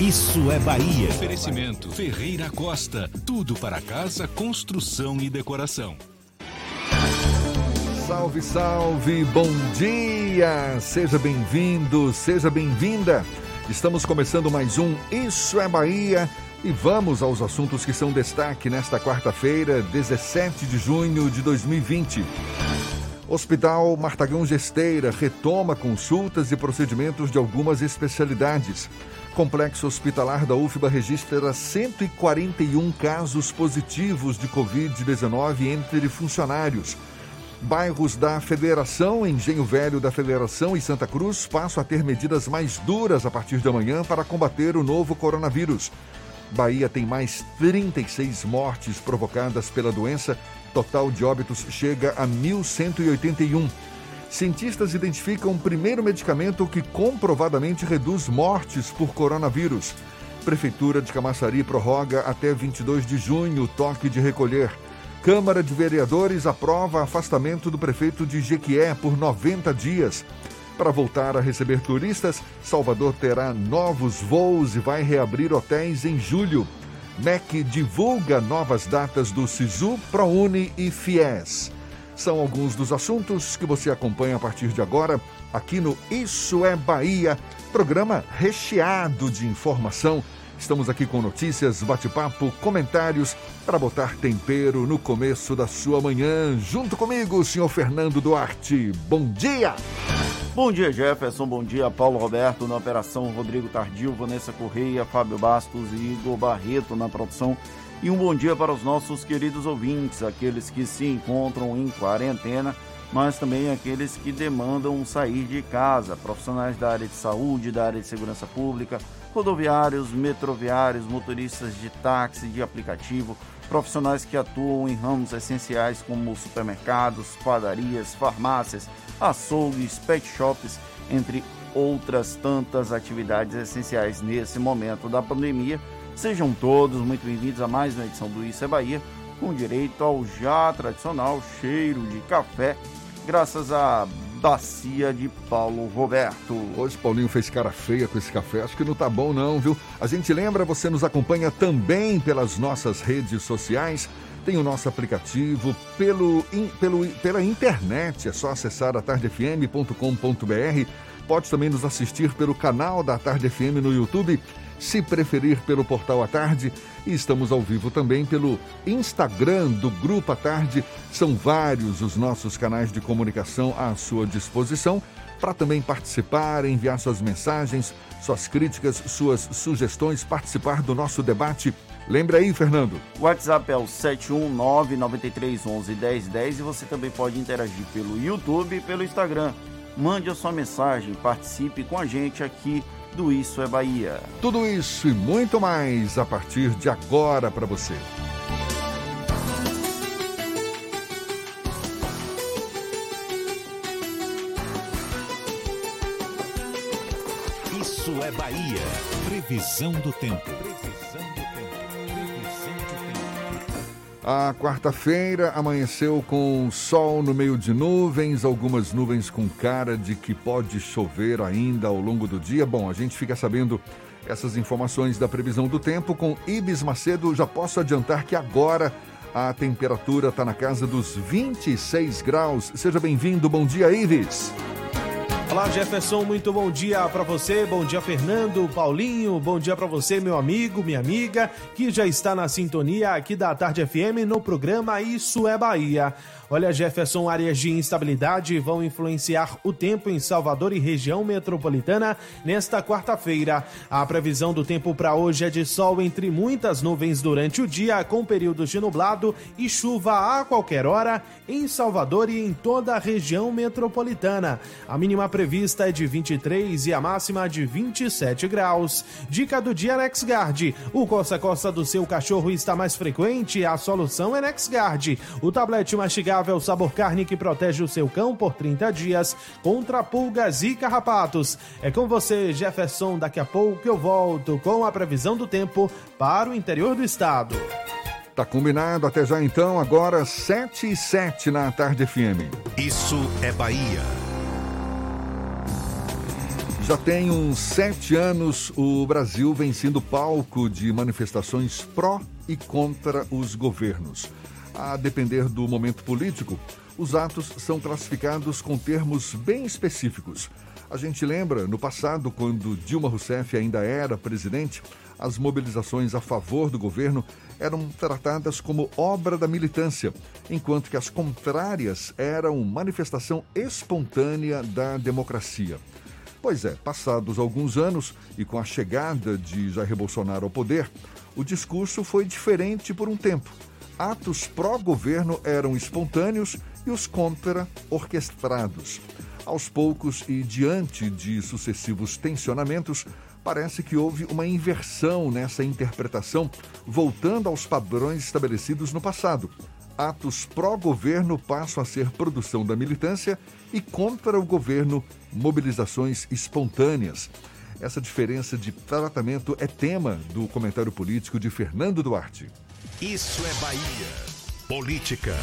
Isso é Bahia. Oferecimento Ferreira Costa. Tudo para casa, construção e decoração. Salve, salve, bom dia! Seja bem-vindo, seja bem-vinda. Estamos começando mais um Isso é Bahia e vamos aos assuntos que são destaque nesta quarta-feira, 17 de junho de 2020. Hospital Martagão Gesteira retoma consultas e procedimentos de algumas especialidades. Complexo hospitalar da UFBA registra 141 casos positivos de Covid-19 entre funcionários. Bairros da Federação, Engenho Velho da Federação e Santa Cruz passam a ter medidas mais duras a partir de amanhã para combater o novo coronavírus. Bahia tem mais 36 mortes provocadas pela doença. Total de óbitos chega a 1.181. Cientistas identificam o primeiro medicamento que comprovadamente reduz mortes por coronavírus. Prefeitura de Camaçari prorroga até 22 de junho o toque de recolher. Câmara de Vereadores aprova afastamento do prefeito de Jequié por 90 dias. Para voltar a receber turistas, Salvador terá novos voos e vai reabrir hotéis em julho. MEC divulga novas datas do SISU, ProUni e FIES. São alguns dos assuntos que você acompanha a partir de agora aqui no Isso é Bahia, programa recheado de informação. Estamos aqui com notícias, bate-papo, comentários para botar tempero no começo da sua manhã. Junto comigo, senhor Fernando Duarte. Bom dia! Bom dia, Jefferson. Bom dia, Paulo Roberto na operação, Rodrigo Tardio, Vanessa Correia, Fábio Bastos e Igor Barreto na produção. E um bom dia para os nossos queridos ouvintes, aqueles que se encontram em quarentena, mas também aqueles que demandam sair de casa, profissionais da área de saúde, da área de segurança pública, rodoviários, metroviários, motoristas de táxi, de aplicativo, profissionais que atuam em ramos essenciais como supermercados, padarias, farmácias, açougues, pet shops, entre outras tantas atividades essenciais nesse momento da pandemia. Sejam todos muito bem-vindos a mais uma edição do Isso é Bahia, com direito ao já tradicional cheiro de café, graças à bacia de Paulo Roberto. Hoje Paulinho fez cara feia com esse café, acho que não tá bom não, viu? A gente lembra, você nos acompanha também pelas nossas redes sociais, tem o nosso aplicativo pelo, in, pelo, pela internet, é só acessar atardefm.com.br. Pode também nos assistir pelo canal da Tarde FM no YouTube, se preferir pelo portal à tarde. E estamos ao vivo também pelo Instagram do Grupo à Tarde. São vários os nossos canais de comunicação à sua disposição para também participar, enviar suas mensagens, suas críticas, suas sugestões, participar do nosso debate. Lembra aí, Fernando. O WhatsApp é o 71993111010 e você também pode interagir pelo YouTube e pelo Instagram. Mande a sua mensagem, participe com a gente aqui do Isso é Bahia. Tudo isso e muito mais a partir de agora para você. Isso é Bahia. Previsão do tempo. A quarta-feira amanheceu com sol no meio de nuvens, algumas nuvens com cara de que pode chover ainda ao longo do dia. Bom, a gente fica sabendo essas informações da previsão do tempo com Ibis Macedo. Já posso adiantar que agora a temperatura está na casa dos 26 graus. Seja bem-vindo. Bom dia, Ibis. Olá, Jefferson, muito bom dia para você. Bom dia, Fernando, Paulinho. Bom dia para você, meu amigo, minha amiga, que já está na sintonia aqui da Tarde FM no programa Isso é Bahia. Olha, Jefferson, áreas de instabilidade vão influenciar o tempo em Salvador e região metropolitana nesta quarta-feira. A previsão do tempo para hoje é de sol entre muitas nuvens durante o dia, com períodos de nublado e chuva a qualquer hora em Salvador e em toda a região metropolitana. A mínima prevista é de 23 e a máxima de 27 graus. Dica do dia NexGuard. O coça-coça do seu cachorro está mais frequente, a solução é NexGuard. O tablete mastigável saudável sabor carne que protege o seu cão por 30 dias contra pulgas e carrapatos. É com você, Jefferson. Daqui a pouco eu volto com a previsão do tempo para o interior do estado. Tá combinado, até já então, agora 7 e 7 na tarde FM. Isso é Bahia. Já tem uns sete anos o Brasil vem sendo palco de manifestações pró e contra os governos. A depender do momento político, os atos são classificados com termos bem específicos. A gente lembra, no passado, quando Dilma Rousseff ainda era presidente, as mobilizações a favor do governo eram tratadas como obra da militância, enquanto que as contrárias eram manifestação espontânea da democracia. Pois é, passados alguns anos e com a chegada de Jair Bolsonaro ao poder, o discurso foi diferente por um tempo atos pró-governo eram espontâneos e os contra orquestrados. Aos poucos e diante de sucessivos tensionamentos, parece que houve uma inversão nessa interpretação, voltando aos padrões estabelecidos no passado. Atos pró-governo passam a ser produção da militância e contra o governo, mobilizações espontâneas. Essa diferença de tratamento é tema do comentário político de Fernando Duarte. Isso é Bahia. Política.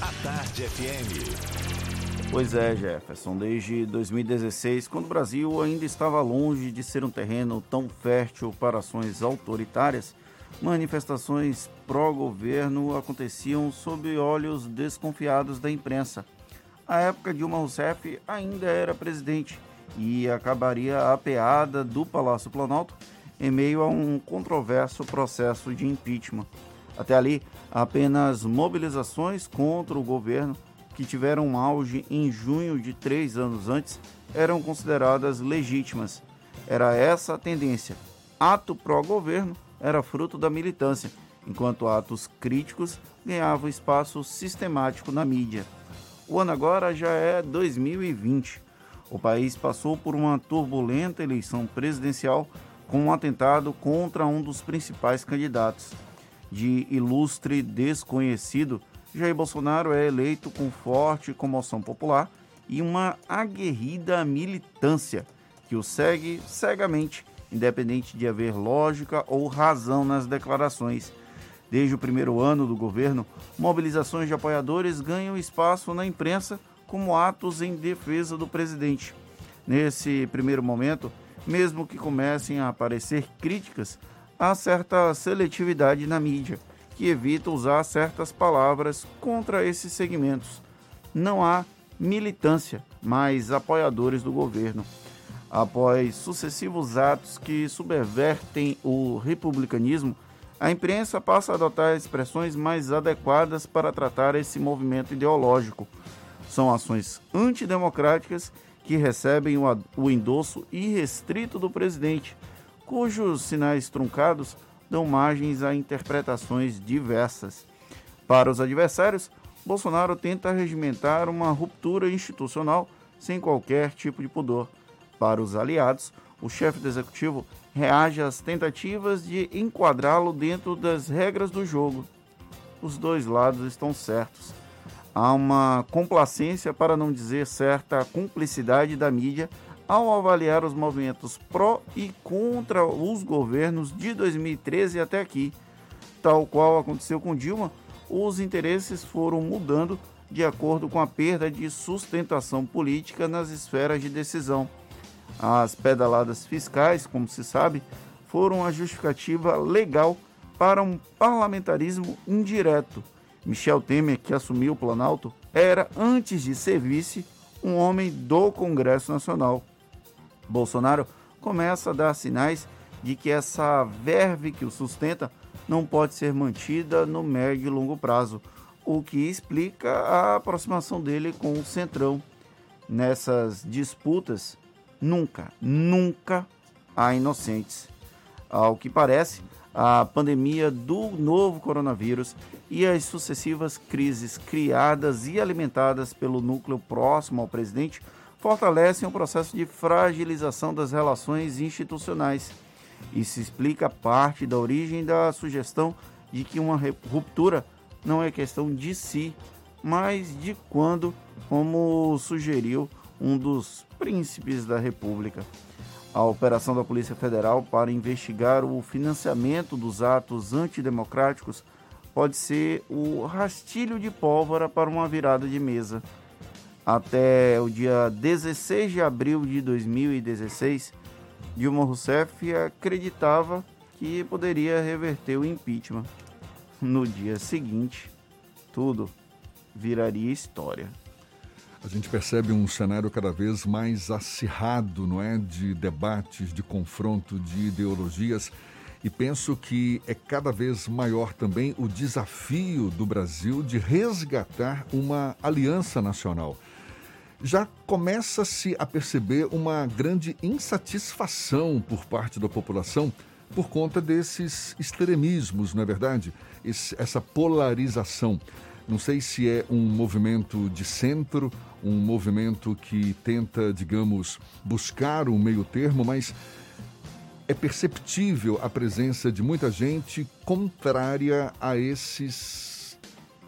A Tarde FM. Pois é, Jefferson. Desde 2016, quando o Brasil ainda estava longe de ser um terreno tão fértil para ações autoritárias, manifestações pró-governo aconteciam sob olhos desconfiados da imprensa. A época Dilma Rousseff ainda era presidente e acabaria apeada do Palácio Planalto em meio a um controverso processo de impeachment. Até ali, apenas mobilizações contra o governo, que tiveram um auge em junho de três anos antes, eram consideradas legítimas. Era essa a tendência. Ato pró-governo era fruto da militância, enquanto atos críticos ganhavam espaço sistemático na mídia. O ano agora já é 2020. O país passou por uma turbulenta eleição presidencial com um atentado contra um dos principais candidatos. De ilustre desconhecido, Jair Bolsonaro é eleito com forte comoção popular e uma aguerrida militância que o segue cegamente, independente de haver lógica ou razão nas declarações. Desde o primeiro ano do governo, mobilizações de apoiadores ganham espaço na imprensa como atos em defesa do presidente. Nesse primeiro momento, mesmo que comecem a aparecer críticas a certa seletividade na mídia, que evita usar certas palavras contra esses segmentos. Não há militância, mas apoiadores do governo. Após sucessivos atos que subvertem o republicanismo, a imprensa passa a adotar expressões mais adequadas para tratar esse movimento ideológico. São ações antidemocráticas que recebem o endosso irrestrito do presidente, cujos sinais truncados dão margens a interpretações diversas. Para os adversários, Bolsonaro tenta regimentar uma ruptura institucional sem qualquer tipo de pudor. Para os aliados, o chefe do executivo reage às tentativas de enquadrá-lo dentro das regras do jogo. Os dois lados estão certos há uma complacência, para não dizer certa cumplicidade da mídia ao avaliar os movimentos pró e contra os governos de 2013 até aqui. Tal qual aconteceu com Dilma, os interesses foram mudando de acordo com a perda de sustentação política nas esferas de decisão. As pedaladas fiscais, como se sabe, foram a justificativa legal para um parlamentarismo indireto Michel Temer, que assumiu o Planalto, era, antes de ser vice, um homem do Congresso Nacional. Bolsonaro começa a dar sinais de que essa verve que o sustenta não pode ser mantida no médio e longo prazo, o que explica a aproximação dele com o Centrão. Nessas disputas, nunca, nunca há inocentes. Ao que parece, a pandemia do novo coronavírus e as sucessivas crises criadas e alimentadas pelo núcleo próximo ao presidente fortalecem o processo de fragilização das relações institucionais. Isso explica parte da origem da sugestão de que uma ruptura não é questão de si, mas de quando, como sugeriu um dos príncipes da República a operação da Polícia Federal para investigar o financiamento dos atos antidemocráticos pode ser o rastilho de pólvora para uma virada de mesa. Até o dia 16 de abril de 2016, Dilma Rousseff acreditava que poderia reverter o impeachment. No dia seguinte, tudo viraria história a gente percebe um cenário cada vez mais acirrado, não é, de debates, de confronto de ideologias. E penso que é cada vez maior também o desafio do Brasil de resgatar uma aliança nacional. Já começa-se a perceber uma grande insatisfação por parte da população por conta desses extremismos, não é verdade? Esse, essa polarização. Não sei se é um movimento de centro, um movimento que tenta, digamos, buscar um meio termo, mas é perceptível a presença de muita gente contrária a esses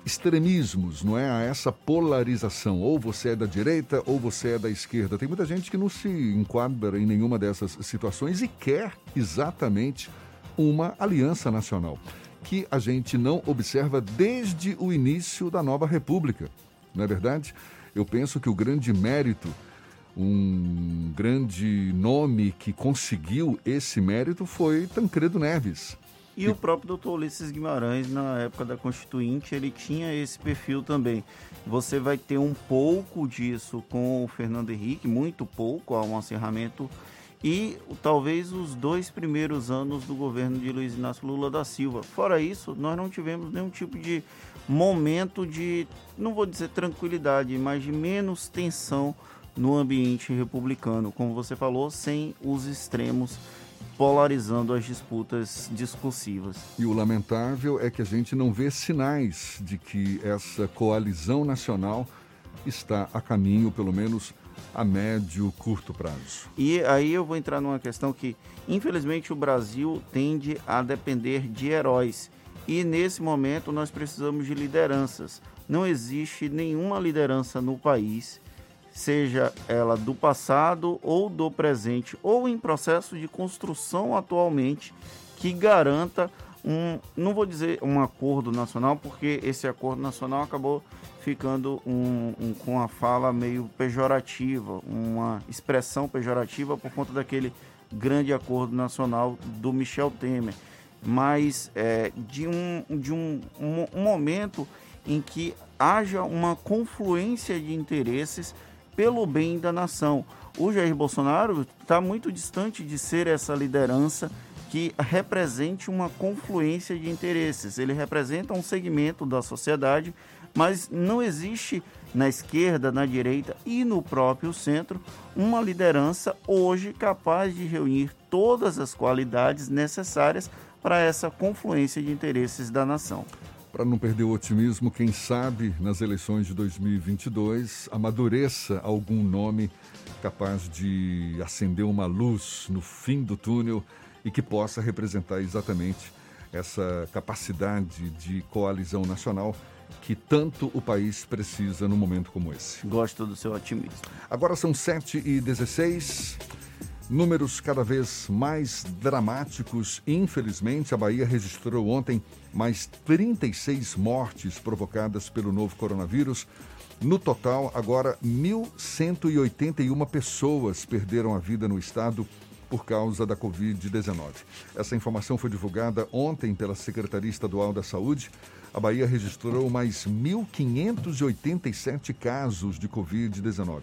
extremismos, não é? A essa polarização. Ou você é da direita ou você é da esquerda. Tem muita gente que não se enquadra em nenhuma dessas situações e quer exatamente uma aliança nacional que a gente não observa desde o início da nova República. Não é verdade? Eu penso que o grande mérito, um grande nome que conseguiu esse mérito foi Tancredo Neves. E, o próprio doutor Ulisses Guimarães, na época da Constituinte, ele tinha esse perfil também. Você vai ter um pouco disso com o Fernando Henrique, muito pouco, há um acerramento e talvez os dois primeiros anos do governo de Luiz Inácio Lula da Silva. Fora isso, nós não tivemos nenhum tipo de momento de, não vou dizer tranquilidade, mas de menos tensão no ambiente republicano, como você falou, sem os extremos polarizando as disputas discursivas. E o lamentável é que a gente não vê sinais de que essa coalizão nacional está a caminho, pelo menos a médio, curto prazo. E aí eu vou entrar numa questão que, infelizmente, o Brasil tende a depender de heróis. E nesse momento nós precisamos de lideranças. Não existe nenhuma liderança no país, seja ela do passado ou do presente, ou em processo de construção atualmente, que garanta um, não vou dizer um acordo nacional, porque esse acordo nacional acabou ficando um, um, com a fala meio pejorativa, uma expressão pejorativa por conta daquele grande acordo nacional do Michel Temer, mas é, de, um, de um, um, um momento em que haja uma confluência de interesses pelo bem da nação. O Jair Bolsonaro está muito distante de ser essa liderança que represente uma confluência de interesses. Ele representa um segmento da sociedade, mas não existe na esquerda, na direita e no próprio centro uma liderança hoje capaz de reunir todas as qualidades necessárias para essa confluência de interesses da nação. Para não perder o otimismo, quem sabe nas eleições de 2022 amadureça algum nome capaz de acender uma luz no fim do túnel e que possa representar exatamente essa capacidade de coalizão nacional que tanto o país precisa num momento como esse. Gosto do seu otimismo. Agora são 7 e 16 números cada vez mais dramáticos. Infelizmente, a Bahia registrou ontem mais 36 mortes provocadas pelo novo coronavírus. No total, agora 1.181 pessoas perderam a vida no estado por causa da Covid-19. Essa informação foi divulgada ontem pela Secretaria Estadual da Saúde. a Bahia registrou mais 1.587 casos de Covid-19.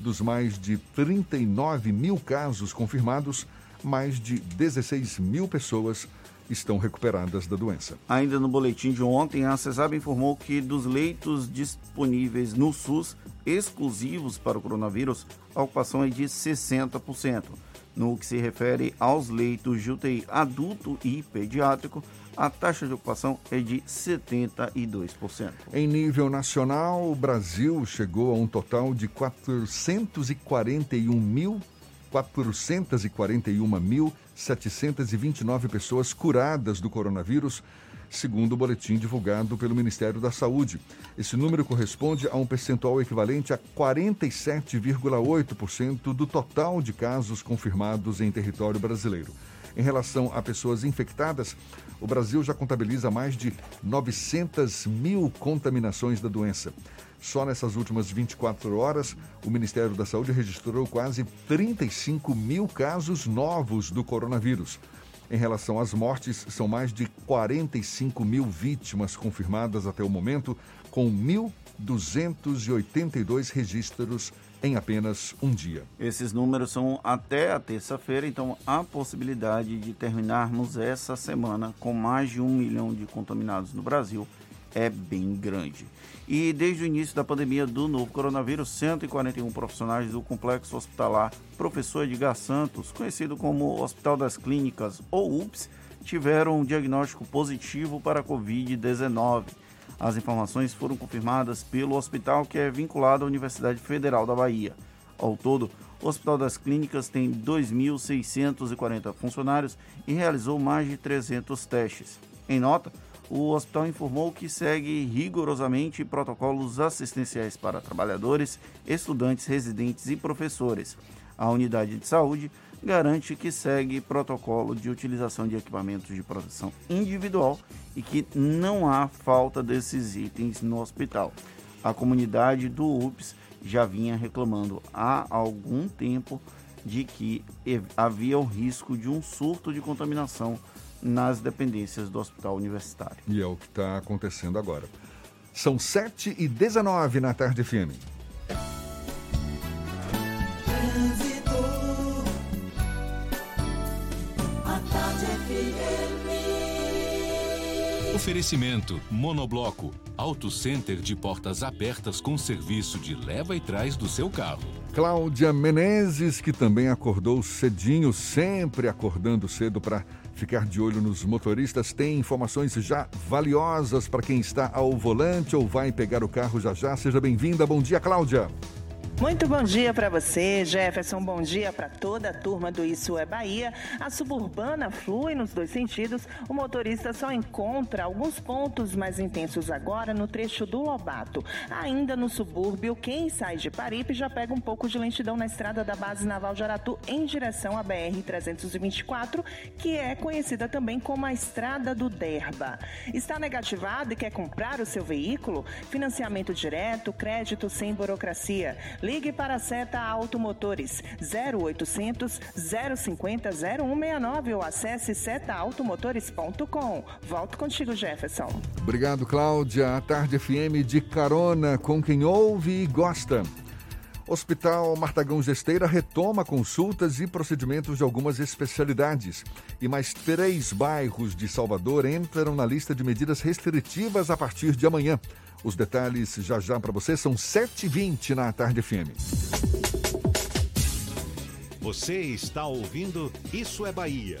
Dos mais de 39 mil casos confirmados, mais de 16 mil pessoas estão recuperadas da doença. Ainda no boletim de ontem, a CESAB informou que dos leitos disponíveis no SUS exclusivos para o coronavírus, a ocupação é de 60%. No que se refere aos leitos de UTI adulto e pediátrico, a taxa de ocupação é de 72%. Em nível nacional, o Brasil chegou a um total de 441 mil 441.729 pessoas curadas do coronavírus, segundo o boletim divulgado pelo Ministério da Saúde. Esse número corresponde a um percentual equivalente a 47,8% do total de casos confirmados em território brasileiro. Em relação a pessoas infectadas, o Brasil já contabiliza mais de 900 mil contaminações da doença. Só nessas últimas 24 horas, o Ministério da Saúde registrou quase 35 mil casos novos do coronavírus. Em relação às mortes, são mais de 45 mil vítimas confirmadas até o momento, com 1.282 registros em apenas um dia. Esses números são até a terça-feira, então há possibilidade de terminarmos essa semana com mais de um milhão de contaminados no Brasil é bem grande. E desde o início da pandemia do novo coronavírus, 141 profissionais do complexo hospitalar Professor Edgar Santos, conhecido como Hospital das Clínicas ou UPS, tiveram um diagnóstico positivo para a Covid-19. As informações foram confirmadas pelo hospital que é vinculado à Universidade Federal da Bahia. Ao todo, o Hospital das Clínicas tem 2.640 funcionários e realizou mais de 300 testes. Em nota, o hospital informou que segue rigorosamente protocolos assistenciais para trabalhadores, estudantes, residentes e professores. A unidade de saúde garante que segue protocolo de utilização de equipamentos de proteção individual e que não há falta desses itens no hospital. A comunidade do UPS já vinha reclamando há algum tempo de que havia o risco de um surto de contaminação nas dependências do hospital universitário. E é o que está acontecendo agora. São 7 e 19 na tarde firme. Oferecimento Monobloco, Auto Center de portas abertas com serviço de leva e trás do seu carro. Cláudia Menezes, que também acordou cedinho, sempre acordando cedo para ficar de olho nos motoristas, tem informações já valiosas para quem está ao volante ou vai pegar o carro já já. Seja bem-vinda. Bom dia, Cláudia. Muito bom dia para você, Jefferson. Bom dia para toda a turma do Isso é Bahia. A suburbana flui nos dois sentidos. O motorista só encontra alguns pontos mais intensos agora no trecho do Lobato. Ainda no subúrbio, quem sai de Paripe já pega um pouco de lentidão na estrada da base naval de Aratu em direção à BR 324, que é conhecida também como a Estrada do Derba. Está negativado e quer comprar o seu veículo? Financiamento direto, crédito sem burocracia. Ligue para a Seta Automotores 0800 050 0169 ou acesse setaautomotores.com. Volto contigo, Jefferson. Obrigado, Cláudia. A Tarde FM de carona com quem ouve e gosta. Hospital Martagão Gesteira retoma consultas e procedimentos de algumas especialidades. E mais três bairros de Salvador entram na lista de medidas restritivas a partir de amanhã. Os detalhes já já para você são 7h20 na Tarde FM. Você está ouvindo Isso é Bahia.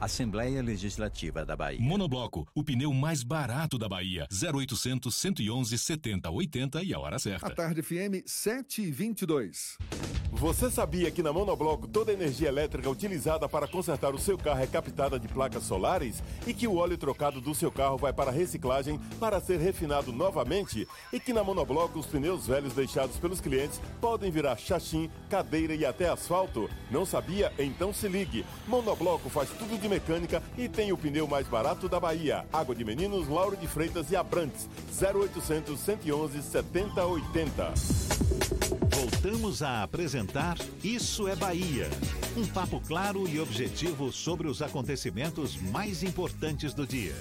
Assembleia Legislativa da Bahia. Monobloco, o pneu mais barato da Bahia. 0800 111 70 80 e a hora certa. A tarde FM 7 e 22. Você sabia que na Monobloco toda a energia elétrica utilizada para consertar o seu carro é captada de placas solares e que o óleo trocado do seu carro vai para reciclagem para ser refinado novamente e que na Monobloco os pneus velhos deixados pelos clientes podem virar chachim, cadeira e até asfalto? Não sabia? Então se ligue. Monobloco faz tudo de mecânica e tem o pneu mais barato da Bahia. Água de Meninos, Lauro de Freitas e Abrantes. 0800 111 7080. Voltamos a apresentar Isso é Bahia. Um papo claro e objetivo sobre os acontecimentos mais importantes do dia.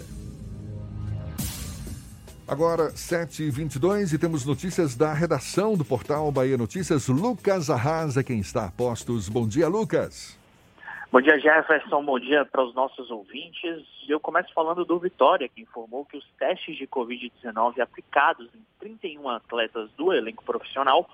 Agora, 7h22 e temos notícias da redação do portal Bahia Notícias. Lucas Arrasa, quem está a postos. Bom dia, Lucas. Bom dia, Jefferson. Bom dia para os nossos ouvintes. Eu começo falando do Vitória, que informou que os testes de Covid-19 aplicados em 31 atletas do elenco profissional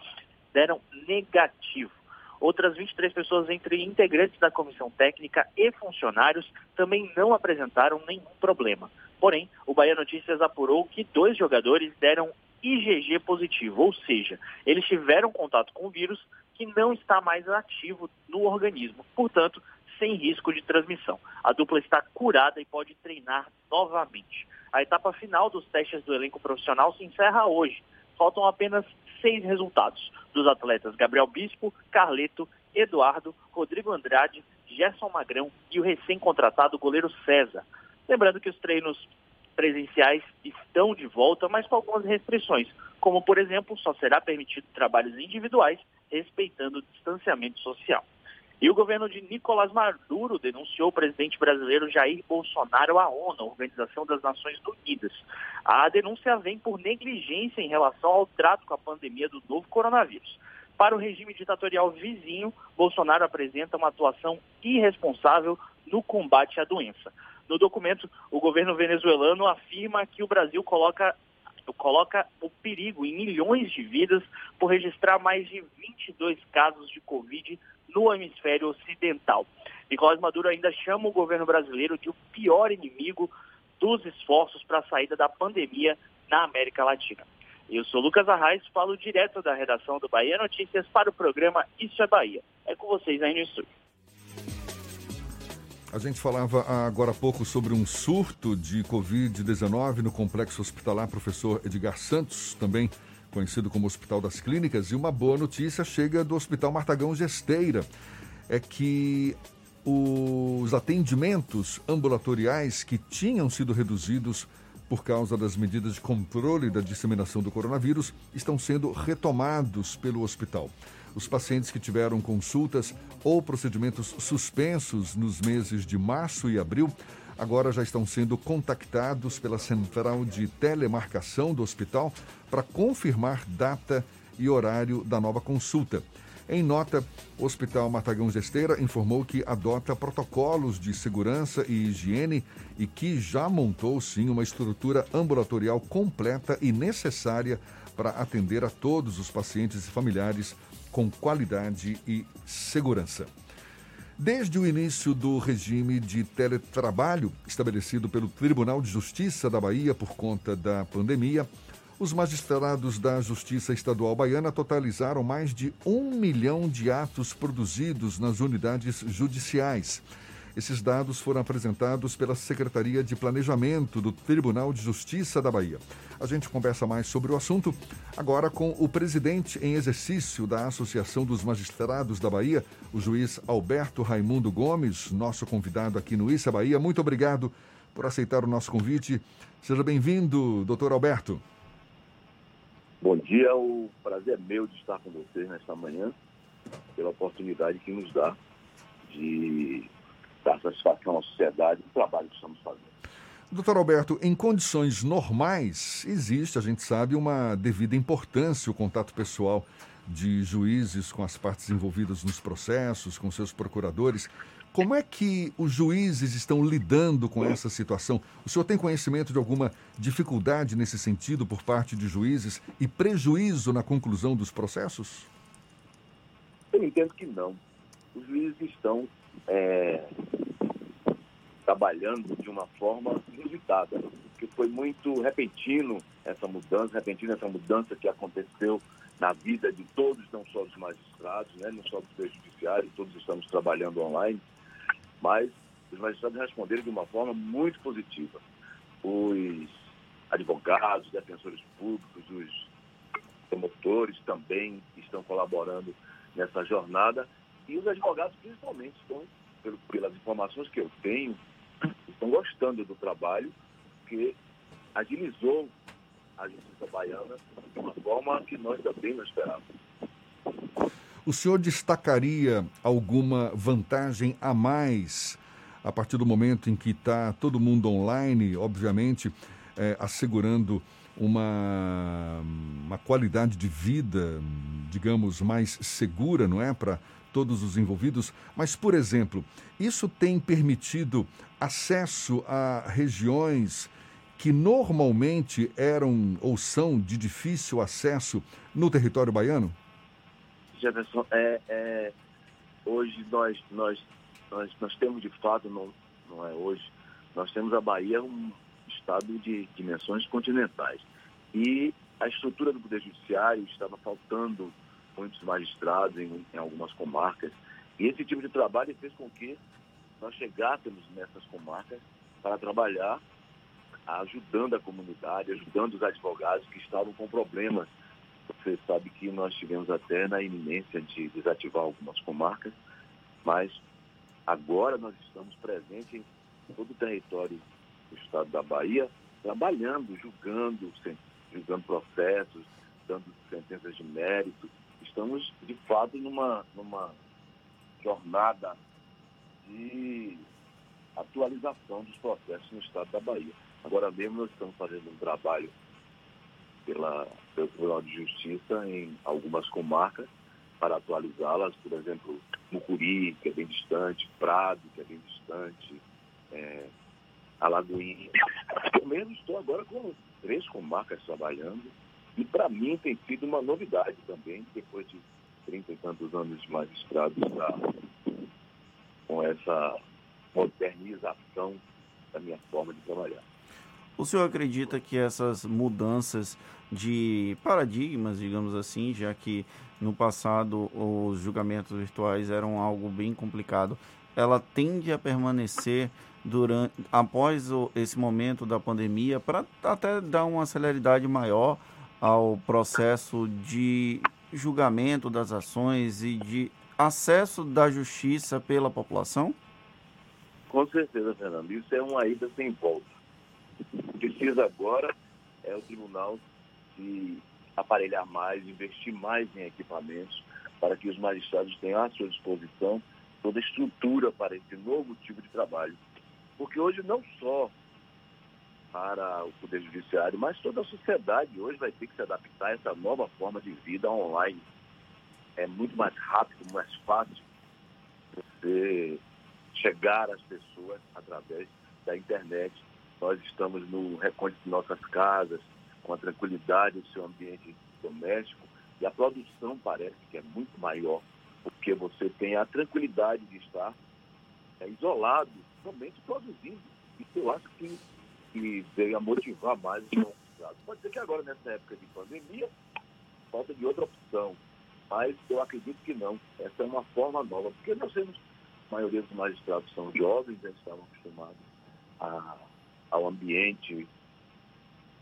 deram negativo. Outras 23 pessoas, entre integrantes da comissão técnica e funcionários, também não apresentaram nenhum problema. Porém, o Bahia Notícias apurou que dois jogadores deram IgG positivo, ou seja, eles tiveram contato com o vírus que não está mais ativo no organismo, portanto, sem risco de transmissão. A dupla está curada e pode treinar novamente. A etapa final dos testes do elenco profissional se encerra hoje. Faltam apenas seis resultados dos atletas Gabriel Bispo, Carleto, Eduardo, Rodrigo Andrade, Gerson Magrão e o recém-contratado goleiro César. Lembrando que os treinos presenciais estão de volta, mas com algumas restrições, como, por exemplo, só será permitido trabalhos individuais, respeitando o distanciamento social. E o governo de Nicolás Maduro denunciou o presidente brasileiro Jair Bolsonaro à ONU, Organização das Nações Unidas. A denúncia vem por negligência em relação ao trato com a pandemia do novo coronavírus. Para o regime ditatorial vizinho, Bolsonaro apresenta uma atuação irresponsável no combate à doença. No documento, o governo venezuelano afirma que o Brasil coloca, coloca o perigo em milhões de vidas por registrar mais de 22 casos de Covid no hemisfério ocidental. Nicolás Maduro ainda chama o governo brasileiro de o pior inimigo dos esforços para a saída da pandemia na América Latina. Eu sou Lucas Arraes, falo direto da redação do Bahia Notícias para o programa Isso é Bahia. É com vocês aí no estúdio. A gente falava agora há pouco sobre um surto de Covid-19 no complexo hospitalar Professor Edgar Santos, também conhecido como Hospital das Clínicas, e uma boa notícia chega do Hospital Martagão Gesteira, é que os atendimentos ambulatoriais que tinham sido reduzidos por causa das medidas de controle da disseminação do coronavírus estão sendo retomados pelo hospital. Os pacientes que tiveram consultas ou procedimentos suspensos nos meses de março e abril agora já estão sendo contactados pela central de telemarcação do hospital para confirmar data e horário da nova consulta. Em nota, o Hospital Matagão Gesteira informou que adota protocolos de segurança e higiene e que já montou, sim, uma estrutura ambulatorial completa e necessária para atender a todos os pacientes e familiares com qualidade e segurança. Desde o início do regime de teletrabalho estabelecido pelo Tribunal de Justiça da Bahia por conta da pandemia, os magistrados da Justiça Estadual Baiana totalizaram mais de um milhão de atos produzidos nas unidades judiciais. Esses dados foram apresentados pela Secretaria de Planejamento do Tribunal de Justiça da Bahia. A gente conversa mais sobre o assunto agora com o presidente em exercício da Associação dos Magistrados da Bahia, o juiz Alberto Raimundo Gomes, nosso convidado aqui no Issa Bahia. Muito obrigado por aceitar o nosso convite. Seja bem-vindo, doutor Alberto. Bom dia, o prazer é meu de estar com vocês nesta manhã, pela oportunidade que nos dá de dar satisfação à sociedade do trabalho que estamos fazendo. Doutor Alberto, em condições normais, existe, a gente sabe, uma devida importância o contato pessoal de juízes com as partes envolvidas nos processos, com seus procuradores. Como é que os juízes estão lidando com essa situação? O senhor tem conhecimento de alguma dificuldade nesse sentido por parte de juízes e prejuízo na conclusão dos processos? Eu entendo que não. Os juízes estão é, trabalhando de uma forma inusitada, que foi muito repentino essa mudança, repentina essa mudança que aconteceu na vida de todos, não só dos magistrados, né, não só dos judiciários, todos estamos trabalhando online mas os magistrados responderam de uma forma muito positiva. Os advogados, defensores públicos, os promotores também estão colaborando nessa jornada e os advogados principalmente estão, pelas informações que eu tenho, estão gostando do trabalho que agilizou a justiça baiana de uma forma que nós também não esperávamos. O senhor destacaria alguma vantagem a mais a partir do momento em que está todo mundo online, obviamente, é, assegurando uma, uma qualidade de vida, digamos, mais segura, não é? Para todos os envolvidos. Mas, por exemplo, isso tem permitido acesso a regiões que normalmente eram ou são de difícil acesso no território baiano? Jefferson, é, é, hoje nós, nós, nós, nós temos de fato, não, não é hoje, nós temos a Bahia um estado de dimensões continentais. E a estrutura do Poder Judiciário estava faltando muitos magistrados em, em algumas comarcas. E esse tipo de trabalho fez com que nós chegássemos nessas comarcas para trabalhar ajudando a comunidade, ajudando os advogados que estavam com problemas você sabe que nós tivemos até na iminência de desativar algumas comarcas, mas agora nós estamos presentes em todo o território do estado da Bahia, trabalhando, julgando, julgando processos, dando sentenças de mérito. Estamos, de fato, numa, numa jornada de atualização dos processos no estado da Bahia. Agora mesmo nós estamos fazendo um trabalho pela, pelo Tribunal de Justiça em algumas comarcas para atualizá-las, por exemplo, Mucuri, que é bem distante, Prado, que é bem distante, é, Alagoinha. Eu mesmo estou agora com três comarcas trabalhando e para mim tem sido uma novidade também, depois de 30 e tantos anos de magistrado, estar com essa modernização da minha forma de trabalhar. O senhor acredita que essas mudanças de paradigmas, digamos assim, já que no passado os julgamentos virtuais eram algo bem complicado, ela tende a permanecer durante após o, esse momento da pandemia para até dar uma celeridade maior ao processo de julgamento das ações e de acesso da justiça pela população? Com certeza, Fernando. Isso é uma ida sem volta precisa agora é o tribunal se aparelhar mais, investir mais em equipamentos para que os magistrados tenham à sua disposição toda a estrutura para esse novo tipo de trabalho. Porque hoje não só para o Poder Judiciário, mas toda a sociedade hoje vai ter que se adaptar a essa nova forma de vida online. É muito mais rápido, mais fácil você chegar às pessoas através da internet nós estamos no recôndito de nossas casas, com a tranquilidade do seu ambiente doméstico, e a produção parece que é muito maior, porque você tem a tranquilidade de estar é, isolado, somente produzindo. Isso eu acho que, que veio a motivar mais os magistrados. Pode ser que agora, nessa época de pandemia, falta de outra opção, mas eu acredito que não. Essa é uma forma nova, porque nós temos maioria dos magistrados são jovens, já estavam acostumados a, ao ambiente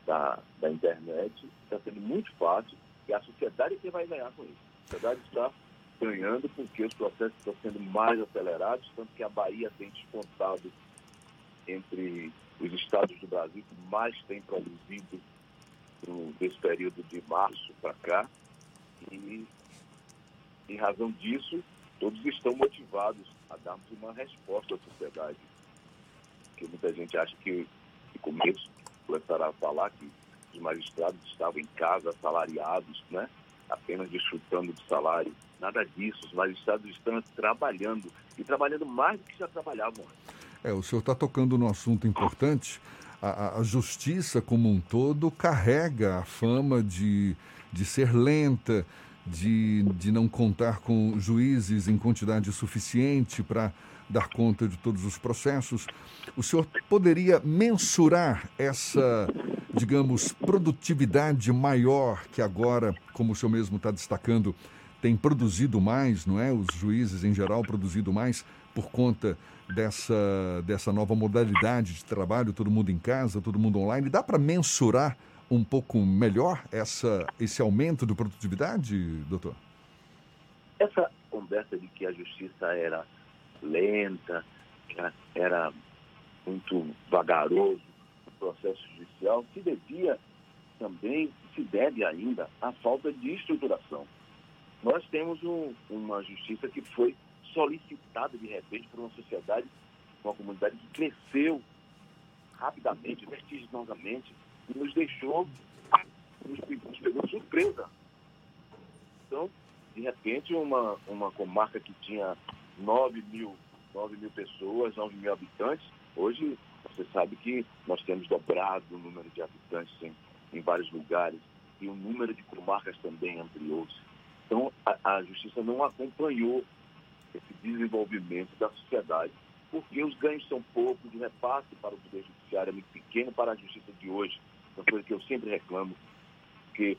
da, da internet. Está sendo muito fácil e a sociedade que vai ganhar com isso. A sociedade está ganhando porque os processos estão sendo mais acelerados, tanto que a Bahia tem descontado entre os estados do Brasil que mais tem produzido nesse período de março para cá. E, em razão disso, todos estão motivados a darmos uma resposta à sociedade. Porque muita gente acha que, no começo, começaram a falar que os magistrados estavam em casa, salariados, né? apenas desfrutando do salário. Nada disso, os magistrados estão trabalhando e trabalhando mais do que já trabalhavam antes. É, o senhor está tocando num assunto importante. A, a, justiça como um todo carrega a fama de, de ser lenta, de, de não contar com juízes em quantidade suficiente para dar conta de todos os processos. O senhor poderia mensurar essa, digamos, produtividade maior que agora, como o senhor mesmo está destacando, tem produzido mais, não é? Os juízes em geral produzido mais por conta dessa, dessa nova modalidade de trabalho, todo mundo em casa, todo mundo online. Dá para mensurar um pouco melhor essa, esse aumento de produtividade, doutor? Essa conversa de que a justiça era lenta, era muito vagaroso o processo judicial, se devia também, se deve ainda, à falta de estruturação. Nós temos um, uma justiça que foi solicitada de repente por uma sociedade, uma comunidade que cresceu rapidamente, vertiginosamente, e nos deixou, nos, pegou surpresa. Então, de repente, uma, uma comarca que tinha 9 mil, 9 mil pessoas, 9 mil habitantes, hoje você sabe que nós temos dobrado o número de habitantes em, em vários lugares e o número de comarcas também ampliou-se. Então, a, a justiça não acompanhou esse desenvolvimento da sociedade, porque os ganhos são poucos, o repasse para o Poder Judiciário é muito pequeno para a justiça de hoje. Uma coisa que eu sempre reclamo, que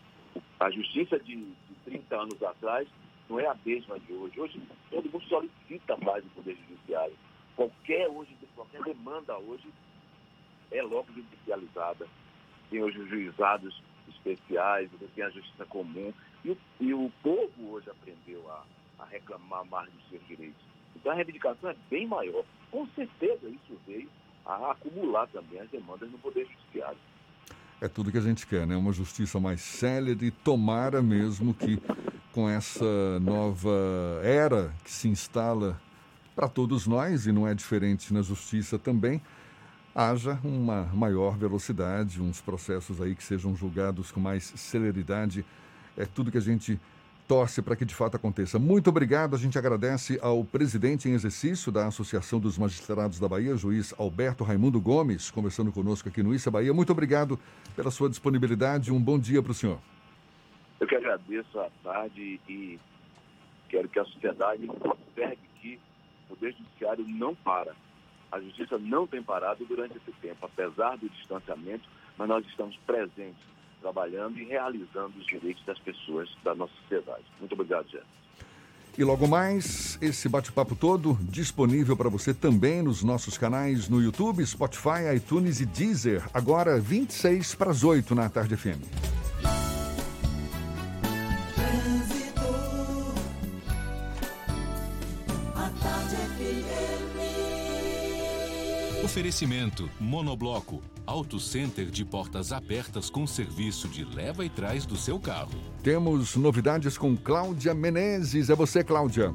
a justiça de, de 30 anos atrás não é a mesma de hoje. Hoje todo mundo solicita mais do Poder Judiciário. Qualquer, hoje, qualquer demanda hoje é logo judicializada. Tem hoje os juizados especiais, tem a justiça comum. E o, e o povo hoje aprendeu a, a reclamar mais dos seus direitos. Então a reivindicação é bem maior. Com certeza isso veio a acumular também as demandas no Poder Judiciário. É tudo que a gente quer, né? Uma justiça mais célere tomara mesmo que com essa nova era que se instala para todos nós, e não é diferente na justiça também, haja uma maior velocidade, uns processos aí que sejam julgados com mais celeridade. É tudo que a gente torce para que de fato aconteça. Muito obrigado, a gente agradece ao presidente em exercício da Associação dos Magistrados da Bahia, juiz Alberto Raimundo Gomes, conversando conosco aqui no Issa Bahia. Muito obrigado pela sua disponibilidade. Um bom dia para o senhor. Eu que agradeço a tarde e quero que a sociedade observe que o Poder Judiciário não para. A justiça não tem parado durante esse tempo, apesar do distanciamento, mas nós estamos presentes trabalhando e realizando os direitos das pessoas da nossa sociedade. Muito obrigado, Jé. E logo mais, esse bate-papo todo disponível para você também nos nossos canais no YouTube, Spotify, iTunes e Deezer. Agora 26 para as 8 na Tarde FM. Oferecimento Monobloco, Auto Center de portas abertas com serviço de leva e trás do seu carro. Temos novidades com Cláudia Menezes. É você, Cláudia.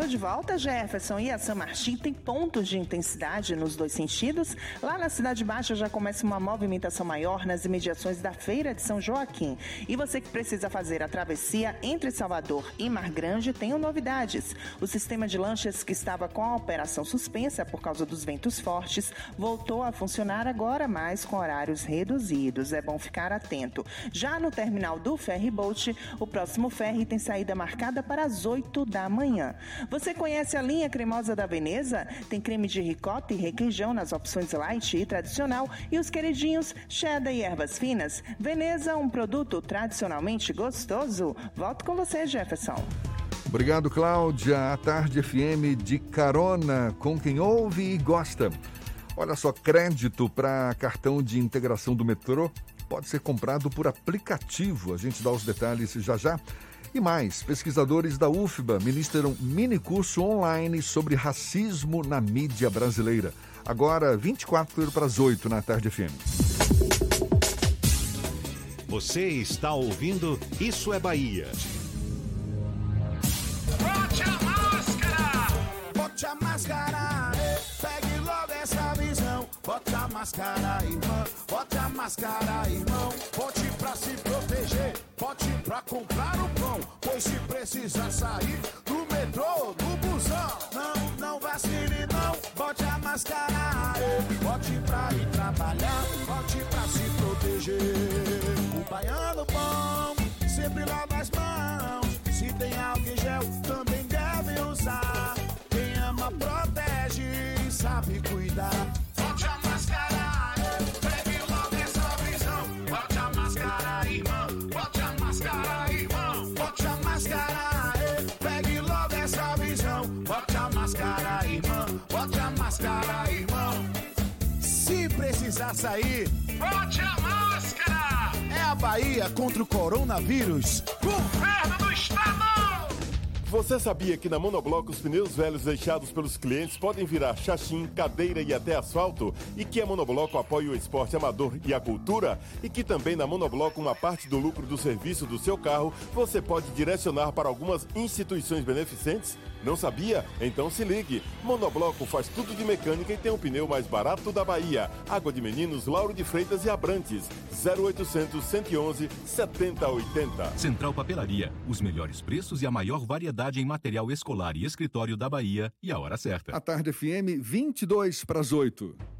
Tô de volta, Jefferson. E a San Martin tem pontos de intensidade nos dois sentidos. Lá na Cidade Baixa já começa uma movimentação maior nas imediações da Feira de São Joaquim. E você que precisa fazer a travessia entre Salvador e Mar Grande tem novidades. O sistema de lanchas que estava com a operação suspensa por causa dos ventos fortes voltou a funcionar agora, mas com horários reduzidos. É bom ficar atento. Já no terminal do Ferry Boat, o próximo ferry tem saída marcada para as 8 da manhã. Você conhece a linha cremosa da Veneza? Tem creme de ricota e requeijão nas opções light e tradicional e os queridinhos cheddar e ervas finas. Veneza, um produto tradicionalmente gostoso. Volto com você, Jefferson. Obrigado, Cláudia. A Tarde FM de carona com quem ouve e gosta. Olha só, crédito para cartão de integração do metrô pode ser comprado por aplicativo. A gente dá os detalhes já já. E mais, pesquisadores da UFBA ministram mini curso online sobre racismo na mídia brasileira. Agora, 24 para as 8 na Tarde FM. Você está ouvindo Isso é Bahia. Bote a máscara! Bote a máscara! Pegue logo essa visão. Bote a máscara, irmão. Bote a máscara, irmão. Bote pra se proteger. Bote pra comprar o pão. Pois se precisar sair do metrô, do busão. Não, não vacile, não. Bote a máscara. Bote pra ir trabalhar. Bote pra se proteger. O baiano bom sempre lava as mãos. Se tem álcool em gel, também deve usar. Quem ama, protege e sabe cuidar. Sair, bote a máscara. É a Bahia contra o coronavírus. Governo do Estado! Você sabia que na Monobloco os pneus velhos deixados pelos clientes podem virar chachim, cadeira e até asfalto? E que a Monobloco apoia o esporte amador e a cultura? E que também na Monobloco uma parte do lucro do serviço do seu carro você pode direcionar para algumas instituições beneficentes? Não sabia? Então se ligue. Monobloco faz tudo de mecânica e tem o pneu mais barato da Bahia. Água de Meninos, Lauro de Freitas e Abrantes. 0800 111 7080. Central Papelaria, os melhores preços e a maior variedade em material escolar e escritório da Bahia e a hora certa. A Tarde FM, 22 para as 8.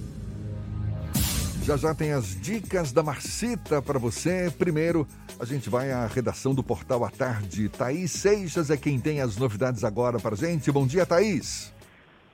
Já já tem as dicas da Marcita para você. Primeiro, a gente vai à redação do Portal à Tarde. Thaís Seixas é quem tem as novidades agora para gente. Bom dia, Thaís.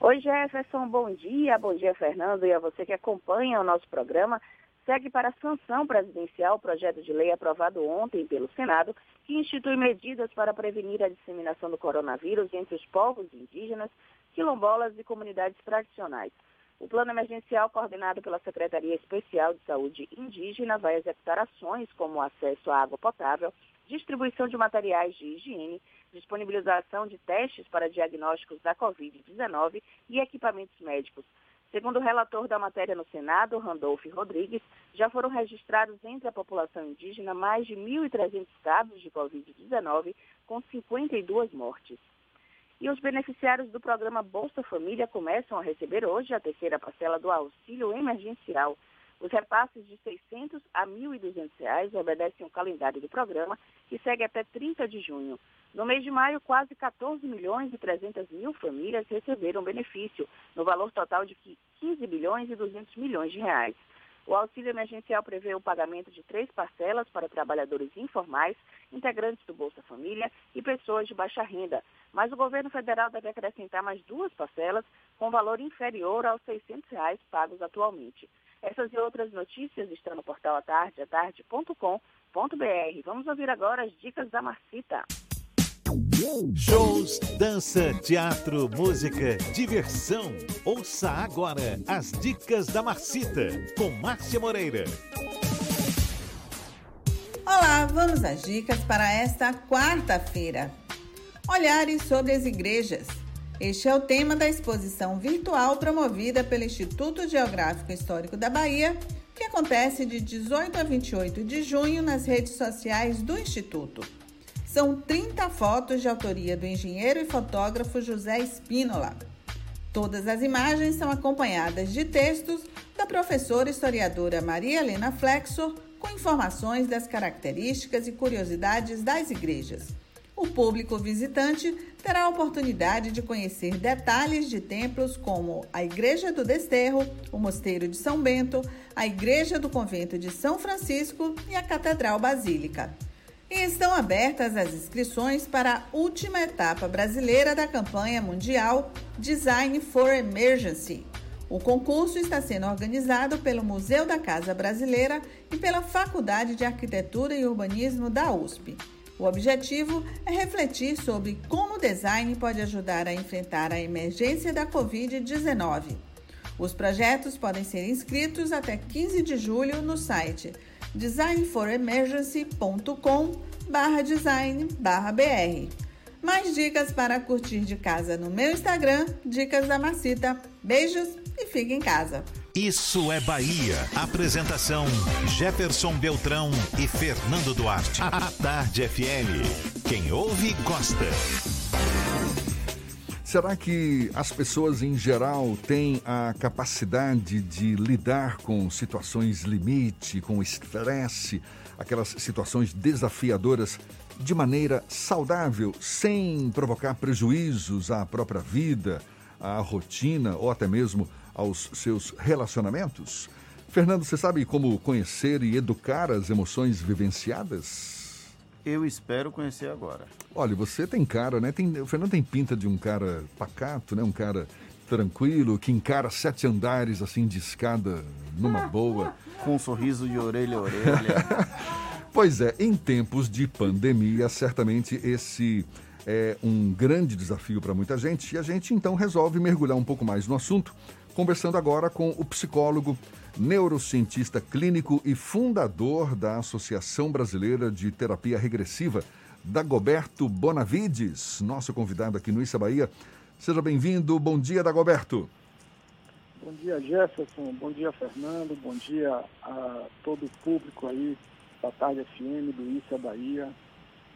Oi, Jefferson, bom dia. Bom dia, Fernando, e a você que acompanha o nosso programa. Segue para a sanção presidencial o projeto de lei aprovado ontem pelo Senado, que institui medidas para prevenir a disseminação do coronavírus entre os povos indígenas, quilombolas e comunidades tradicionais. O plano emergencial, coordenado pela Secretaria Especial de Saúde Indígena, vai executar ações como acesso à água potável, distribuição de materiais de higiene, disponibilização de testes para diagnósticos da Covid-19 e equipamentos médicos. Segundo o relator da matéria no Senado, Randolph Rodrigues, já foram registrados entre a população indígena mais de 1.300 casos de Covid-19, com 52 mortes. E os beneficiários do programa Bolsa Família começam a receber hoje a terceira parcela do auxílio emergencial. Os repasses de R$ 600 a R$ 1.200 obedecem ao calendário do programa, que segue até 30 de junho. No mês de maio, quase 14 milhões e 300 mil famílias receberam benefício, no valor total de 15 bilhões e 200 milhões de reais. O auxílio emergencial prevê o pagamento de três parcelas para trabalhadores informais, integrantes do Bolsa Família e pessoas de baixa renda. Mas o governo federal deve acrescentar mais duas parcelas com valor inferior aos 600 reais pagos atualmente. Essas e outras notícias estão no portal atarde, atarde.com.br. Vamos ouvir agora as dicas da Marcita. Shows, dança, teatro, música, diversão. Ouça agora as dicas da Marcita com Márcia Moreira. Olá, vamos às dicas para esta quarta-feira. Olhares sobre as igrejas. Este é o tema da exposição virtual promovida pelo Instituto Geográfico Histórico da Bahia, que acontece de 18 a 28 de junho nas redes sociais do Instituto. São 30 fotos de autoria do engenheiro e fotógrafo José Espínola. Todas as imagens são acompanhadas de textos da professora historiadora Maria Helena Flexor, com informações das características e curiosidades das igrejas. O público visitante terá a oportunidade de conhecer detalhes de templos como a Igreja do Desterro, o Mosteiro de São Bento, a Igreja do Convento de São Francisco e a Catedral Basílica. E estão abertas as inscrições para a última etapa brasileira da campanha mundial Design for Emergency. O concurso está sendo organizado pelo Museu da Casa Brasileira e pela Faculdade de Arquitetura e Urbanismo da USP. O objetivo é refletir sobre como o design pode ajudar a enfrentar a emergência da Covid-19. Os projetos podem ser inscritos até 15 de julho no site designforemergency.com/design/br. Mais dicas para curtir de casa no meu Instagram, Dicas da Macita. Beijos e fique em casa. Isso é Bahia. Apresentação: Jefferson Beltrão e Fernando Duarte. A Tarde FM. Quem ouve, gosta. Será que as pessoas em geral têm a capacidade de lidar com situações limite, com estresse, aquelas situações desafiadoras de maneira saudável, sem provocar prejuízos à própria vida, à rotina ou até mesmo aos seus relacionamentos? Fernando, você sabe como conhecer e educar as emoções vivenciadas? Eu espero conhecer agora. Olha, você tem cara, né? Tem, o Fernando tem pinta de um cara pacato, né? Um cara tranquilo, que encara sete andares assim de escada numa boa. Com um sorriso de orelha a orelha. pois é, em tempos de pandemia, certamente esse é um grande desafio para muita gente e a gente então resolve mergulhar um pouco mais no assunto, conversando agora com o psicólogo, neurocientista clínico e fundador da Associação Brasileira de Terapia Regressiva, Dagoberto Bonavides, nosso convidado aqui no Issa Bahia. Seja bem-vindo. Bom dia, Dagoberto. Bom dia, Jefferson. Bom dia, Fernando. Bom dia a todo o público aí da Tarde FM do Issa Bahia.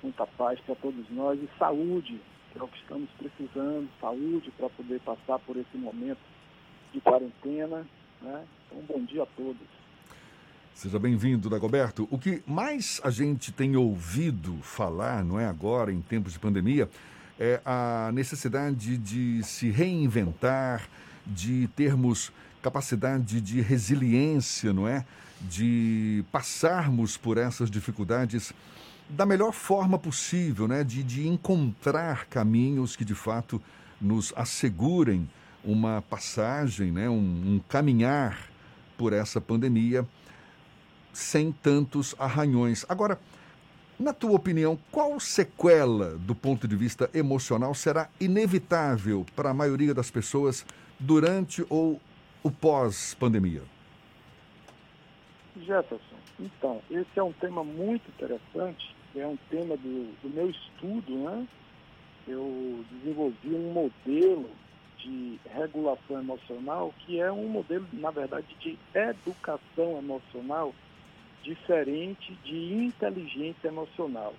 Muita paz para todos nós e saúde, que é o que estamos precisando, saúde para poder passar por esse momento de quarentena. Né? Então, bom dia a todos. Seja bem-vindo, Dagoberto. O que mais a gente tem ouvido falar, não é agora, em tempos de pandemia, é a necessidade de se reinventar, de termos capacidade de resiliência, não é? De passarmos por essas dificuldades da melhor forma possível, né? De, de encontrar caminhos que de fato nos assegurem uma passagem, né? um, um caminhar por essa pandemia sem tantos arranhões. Agora, na tua opinião, qual sequela do ponto de vista emocional será inevitável para a maioria das pessoas durante ou o pós-pandemia? Jefferson, então, esse é um tema muito interessante, é um tema do, do meu estudo, né? Eu desenvolvi um modelo de regulação emocional que é um modelo, na verdade, de educação emocional diferente de inteligência emocional.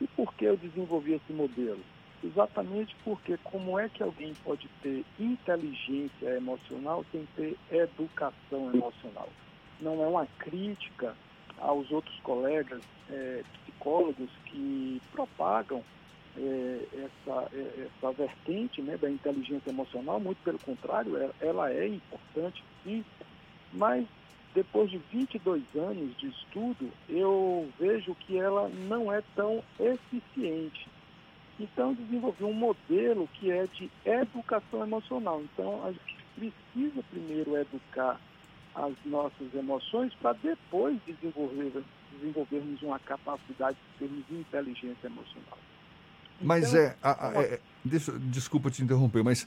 E por que eu desenvolvi esse modelo? Exatamente porque como é que alguém pode ter inteligência emocional sem ter educação emocional? Não é uma crítica aos outros colegas é, psicólogos que propagam é, essa, é, essa vertente né, da inteligência emocional, muito pelo contrário, ela, ela é importante sim, mas depois de 22 anos de estudo, eu vejo que ela não é tão eficiente. Então, desenvolvi um modelo que é de educação emocional. Então, a gente precisa primeiro educar as nossas emoções para depois desenvolver, desenvolvermos uma capacidade de termos inteligência emocional. Mas então, é, a, a, é, deixa, Desculpa te interromper, mas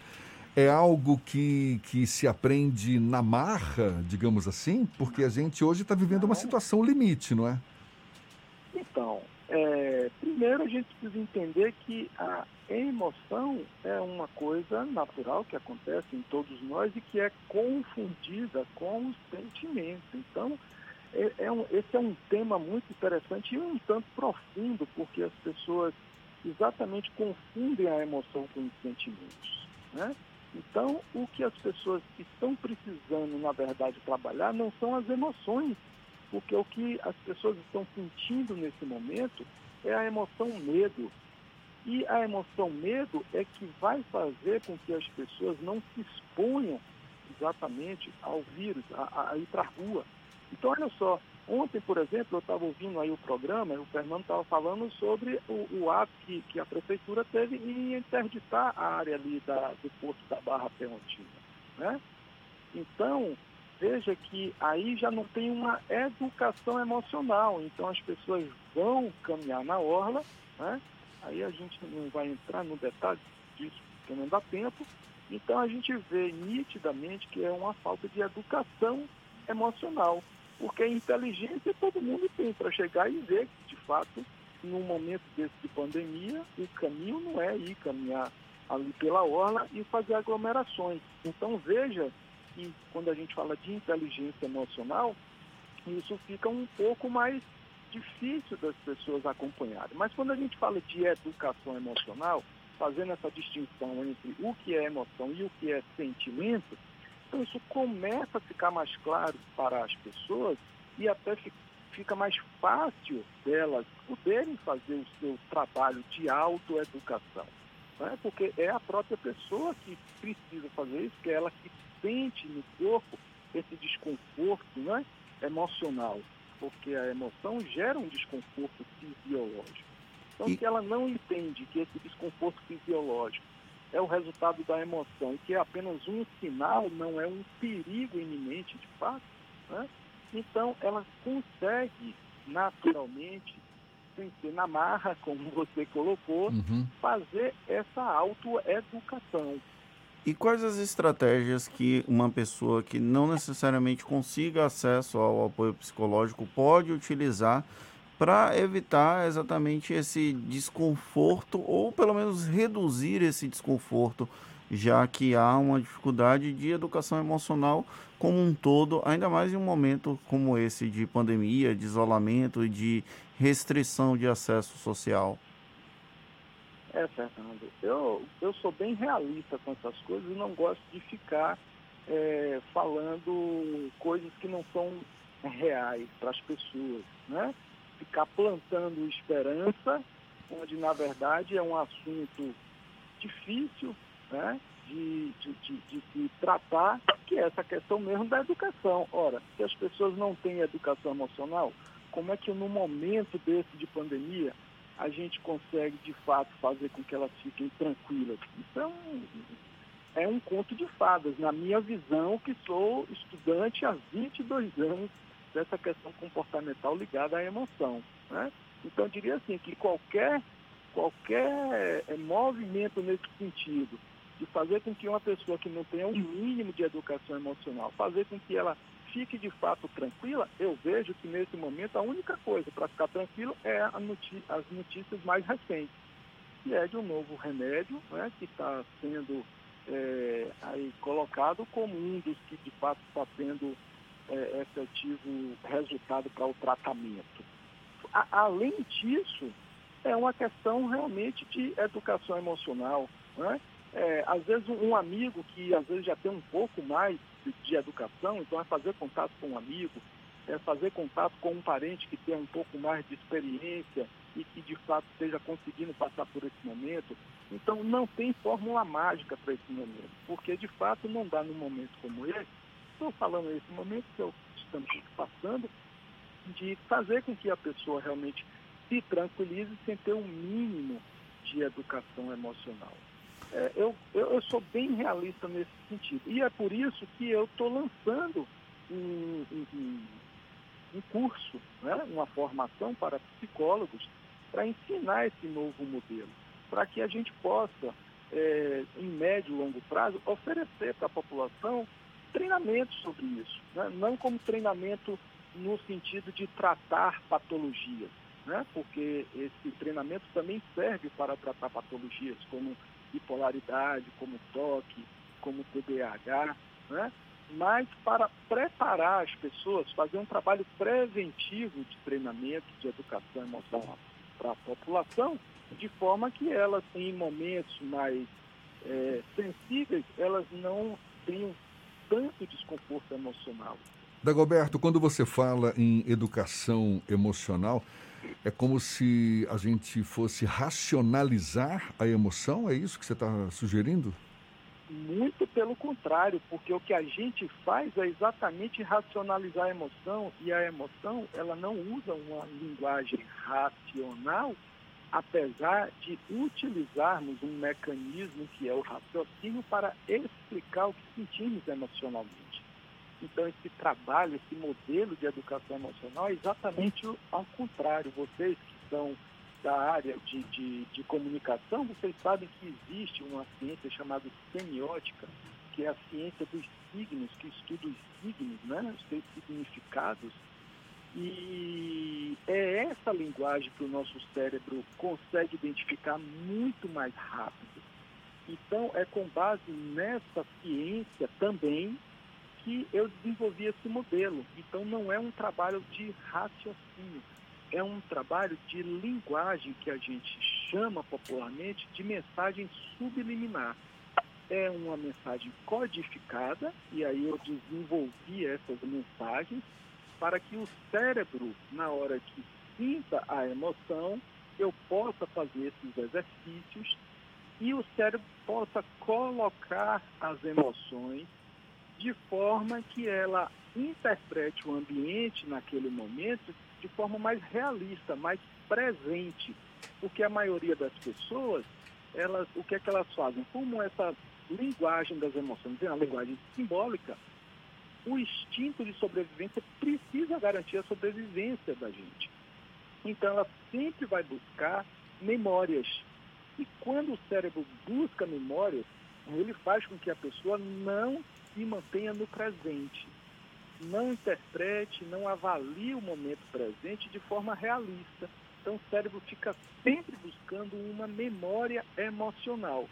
é algo que, que se aprende na marra, digamos assim? Porque a gente hoje está vivendo uma situação limite, não é? Então, é, primeiro a gente precisa entender que a emoção é uma coisa natural que acontece em todos nós e que é confundida com os sentimentos. Então, é, é um, esse é um tema muito interessante e um tanto profundo, porque as pessoas exatamente confundem a emoção com os sentimentos. Né? Então, o que as pessoas estão precisando, na verdade, trabalhar não são as emoções, porque o que as pessoas estão sentindo nesse momento é a emoção medo. E a emoção medo é que vai fazer com que as pessoas não se exponham exatamente ao vírus, a, a ir para a rua. Então, olha só, ontem, por exemplo, eu estava ouvindo aí o programa, o Fernando estava falando sobre o, o ato que, que, a prefeitura teve em interditar a área ali da, do Porto da Barra Perrontina. Né? Então, veja que aí já não tem uma educação emocional. Então, as pessoas vão caminhar na orla, né? aí a gente não vai entrar no detalhe disso, porque não dá tempo, então a gente vê nitidamente que é uma falta de educação emocional, porque a inteligência todo mundo tem para chegar e ver que, de fato, num momento desse de pandemia, o caminho não é ir caminhar ali pela orla e fazer aglomerações. Então veja que quando a gente fala de inteligência emocional, isso fica um pouco mais difícil das pessoas acompanharem. Mas quando a gente fala de educação emocional, fazendo essa distinção entre o que é emoção e o que é sentimento, então isso começa a ficar mais claro para as pessoas e até fica mais fácil delas poderem fazer o seu trabalho de autoeducação. Né? Porque é a própria pessoa que precisa fazer isso, que é ela que sente no corpo esse desconforto né? emocional, porque a emoção gera um desconforto fisiológico. Então, e... se ela não entende que esse desconforto fisiológico é o resultado da emoção, que é apenas um sinal, não é um perigo iminente de fato, né? então ela consegue naturalmente, sem ser na marra, como você colocou, uhum. fazer essa autoeducação. E quais as estratégias que uma pessoa que não necessariamente consiga acesso ao apoio psicológico pode utilizar para evitar exatamente esse desconforto ou pelo menos reduzir esse desconforto, já que há uma dificuldade de educação emocional como um todo, ainda mais em um momento como esse de pandemia, de isolamento e de restrição de acesso social. É, Fernando, eu, eu sou bem realista com essas coisas e não gosto de ficar é, falando coisas que não são reais para as pessoas, né? Ficar plantando esperança, onde na verdade é um assunto difícil né, de, de, de, de se tratar, que é essa questão mesmo da educação. Ora, se as pessoas não têm educação emocional, como é que no momento desse de pandemia a gente consegue de fato fazer com que elas fiquem tranquilas? Então, é um conto de fadas, na minha visão, que sou estudante há 22 anos dessa questão comportamental ligada à emoção. Né? Então, eu diria assim, que qualquer, qualquer eh, movimento nesse sentido, de fazer com que uma pessoa que não tenha um mínimo de educação emocional, fazer com que ela fique de fato tranquila, eu vejo que nesse momento a única coisa para ficar tranquilo é as notícias mais recentes, que é de um novo remédio né, que está sendo é, aí colocado como um dos que de fato está sendo é, efetivo resultado para o tratamento. A, além disso, é uma questão realmente de educação emocional. Né? É, às vezes um amigo que às vezes já tem um pouco mais de, de, educação, então é fazer contato com um amigo, é fazer contato com um parente que tem um pouco mais de experiência e que de fato esteja conseguindo passar por esse momento. Então não tem fórmula mágica para esse momento, porque de fato não dá num momento como esse estou falando nesse momento que eu estamos passando, de fazer com que a pessoa realmente se tranquilize sem ter um mínimo de educação emocional. É, eu, eu, eu, sou bem realista nesse sentido. E é por isso que eu estou lançando um, um, um curso, né, uma formação para psicólogos, para ensinar esse novo modelo, para que a gente possa, é, em médio e longo prazo, oferecer para a população treinamento sobre isso, né? não como treinamento no sentido de tratar patologias, né? porque esse treinamento também serve para tratar patologias como bipolaridade, como toque, como TDAH, né? mas para preparar as pessoas, fazer um trabalho preventivo de treinamento, de educação emocional para a população, de forma que elas, em momentos mais é, sensíveis, elas não tenham tanto desconforto emocional. Dagoberto, quando você fala em educação emocional, é como se a gente fosse racionalizar a emoção? É isso que você está sugerindo? Muito pelo contrário, porque o que a gente faz é exatamente racionalizar a emoção e a emoção ela não usa uma linguagem racional, apesar de utilizarmos um mecanismo que é o raciocínio para explicar o que sentimos emocionalmente. Então esse trabalho, esse modelo de educação emocional é exatamente ao contrário. Vocês que são da área de, de, de, comunicação, vocês sabem que existe uma ciência chamada semiótica, que é a ciência dos signos, que estuda os signos, né, os seus significados. E é essa linguagem que o nosso cérebro consegue identificar muito mais rápido. Então, é com base nessa ciência também que eu desenvolvi esse modelo. Então, não é um trabalho de raciocínio, é um trabalho de linguagem que a gente chama popularmente de mensagem subliminar. É uma mensagem codificada, e aí eu desenvolvi essas mensagens para que o cérebro, na hora que sinta a emoção, eu possa fazer esses exercícios e o cérebro possa colocar as emoções de forma que ela interprete o ambiente naquele momento de forma mais realista, mais presente. Porque a maioria das pessoas, elas, o que é que elas fazem? Como essa linguagem das emoções é uma linguagem simbólica, o instinto de sobrevivência precisa garantir a sobrevivência da gente. Então ela sempre vai buscar memórias. E quando o cérebro busca memórias, ele faz com que a pessoa não se mantenha no presente não interprete, não avalie o momento presente de forma realista. Então o cérebro fica sempre buscando uma memória emocional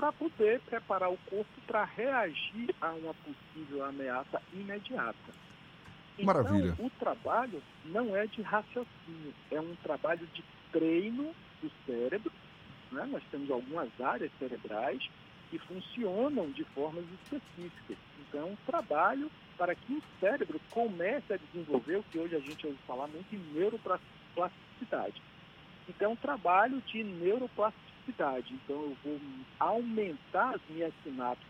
para poder preparar o corpo para reagir a uma possível ameaça imediata. Maravilha. Então, o trabalho não é de raciocínio, é um trabalho de treino do cérebro. Né? Nós temos algumas áreas cerebrais que funcionam de formas específicas. Então, é um trabalho para que o cérebro comece a desenvolver o que hoje a gente ouve falar muito em neuroplasticidade. Então, é um trabalho de neuroplasticidade. Então, eu vou aumentar as minhas sinapses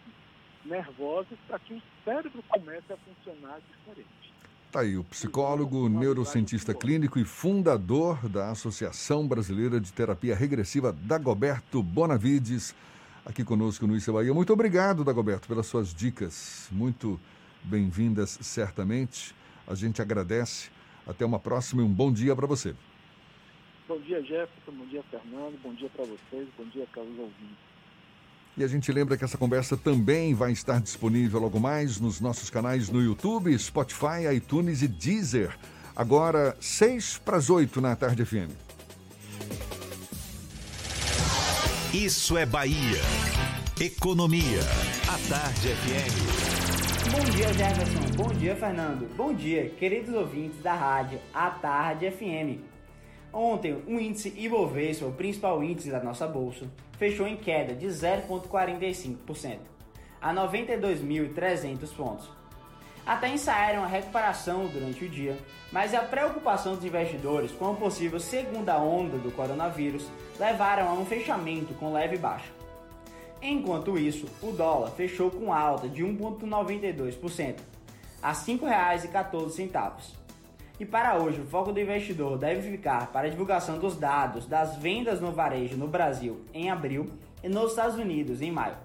nervosas para que o cérebro comece a funcionar diferente. Tá aí o psicólogo, neurocientista clínico e fundador da Associação Brasileira de Terapia Regressiva, Dagoberto Bonavides, aqui conosco no Isa Bahia. Muito obrigado, Dagoberto, pelas suas dicas. Muito bem-vindas certamente. A gente agradece. Até uma próxima e um bom dia para você. Bom dia, Jefferson. Bom dia, Fernando. Bom dia para vocês. Bom dia, Carlos ouvintes. E a gente lembra que essa conversa também vai estar disponível logo mais nos nossos canais no YouTube, Spotify, iTunes e Deezer. Agora, seis para as oito na Tarde FM. Isso é Bahia. Economia. A Tarde FM. Bom dia, Jefferson. Bom dia, Fernando. Bom dia, queridos ouvintes da rádio A Tarde FM. Ontem, o índice Ibovespa, o principal índice da nossa bolsa, fechou em queda de 0,45%, a 92.300 pontos. Até ensaiaram a recuperação durante o dia, mas a preocupação dos investidores com a possível segunda onda do coronavírus levaram a um fechamento com leve baixa. Enquanto isso, o dólar fechou com alta de 1,92%, a R$ 5,14. E para hoje, o foco do investidor deve ficar para a divulgação dos dados das vendas no varejo no Brasil em abril e nos Estados Unidos em maio,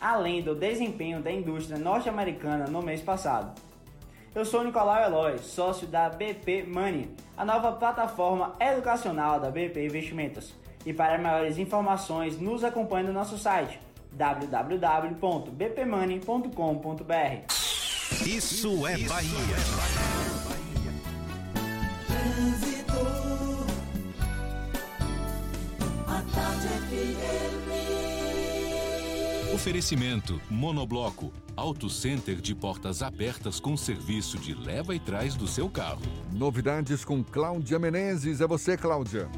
além do desempenho da indústria norte-americana no mês passado. Eu sou Nicolau Eloy, sócio da BP Money, a nova plataforma educacional da BP Investimentos. E para maiores informações, nos acompanhe no nosso site www.bpmoney.com.br. Isso é Bahia. Oferecimento Monobloco, Auto Center de portas abertas com serviço de leva e trás do seu carro. Novidades com Cláudia Menezes. É você, Cláudia.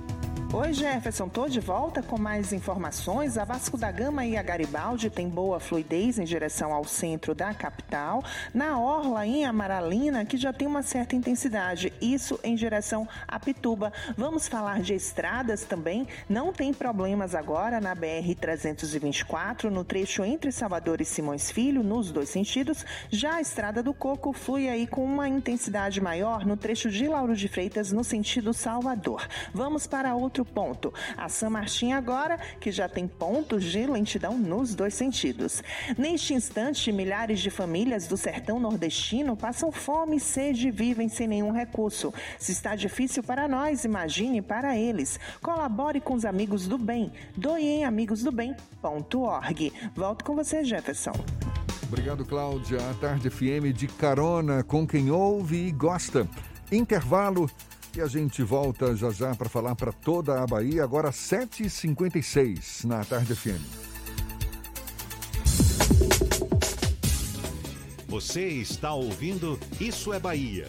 Oi, Jefferson, tô de volta com mais informações. A Vasco da Gama e a Garibaldi têm boa fluidez em direção ao centro da capital. Na Orla, em Amaralina, que já tem uma certa intensidade, isso em direção a Pituba. Vamos falar de estradas também. Não tem problemas agora na BR-324, no trecho entre Salvador e Simões Filho, nos dois sentidos. Já a Estrada do Coco flui aí com uma intensidade maior no trecho de Lauro de Freitas, no sentido Salvador. Vamos para outro ponto. A San Martin agora, que já tem pontos de lentidão nos dois sentidos. Neste instante, milhares de famílias do sertão nordestino passam fome, sede e vivem sem nenhum recurso. Se está difícil para nós, imagine para eles. Colabore com os amigos do bem. Doe em amigosdobem.org. Volto com você, Jefferson. Obrigado, Cláudia. A Tarde FM de carona com quem ouve e gosta. Intervalo e a gente volta já já para falar para toda a Bahia, agora 7h56 na Tarde FM. Você está ouvindo Isso é Bahia.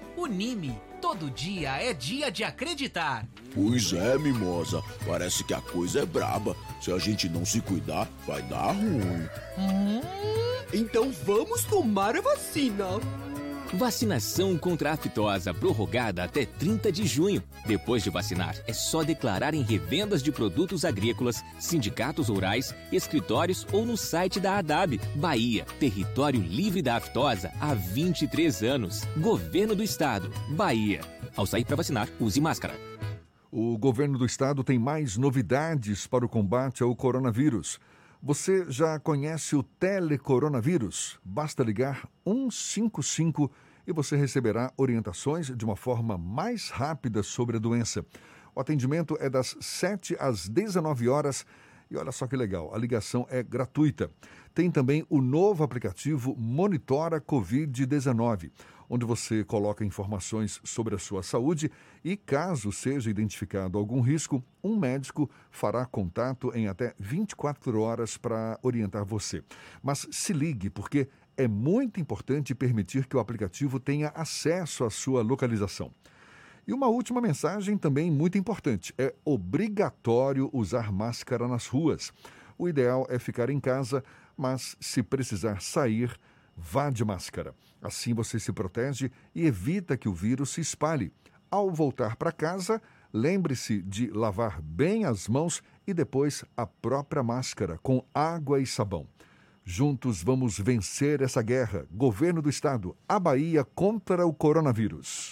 Unime, todo dia é dia de acreditar. Pois é, mimosa. Parece que a coisa é braba. Se a gente não se cuidar, vai dar ruim. Hum, então vamos tomar a vacina. Vacinação contra a aftosa prorrogada até 30 de junho. Depois de vacinar, é só declarar em revendas de produtos agrícolas, sindicatos rurais, escritórios ou no site da ADAB. Bahia, território livre da aftosa há 23 anos. Governo do Estado. Bahia. Ao sair para vacinar, use máscara. O governo do estado tem mais novidades para o combate ao coronavírus. Você já conhece o telecoronavírus? Basta ligar 155 e você receberá orientações de uma forma mais rápida sobre a doença. O atendimento é das 7 às 19 horas e olha só que legal, a ligação é gratuita. Tem também o novo aplicativo Monitora Covid-19, onde você coloca informações sobre a sua saúde e, caso seja identificado algum risco, um médico fará contato em até 24 horas para orientar você. Mas se ligue, porque é muito importante permitir que o aplicativo tenha acesso à sua localização. E uma última mensagem também muito importante: é obrigatório usar máscara nas ruas. O ideal é ficar em casa, mas se precisar sair, vá de máscara. Assim você se protege e evita que o vírus se espalhe. Ao voltar para casa, lembre-se de lavar bem as mãos e depois a própria máscara com água e sabão. Juntos vamos vencer essa guerra. Governo do Estado, a Bahia contra o coronavírus.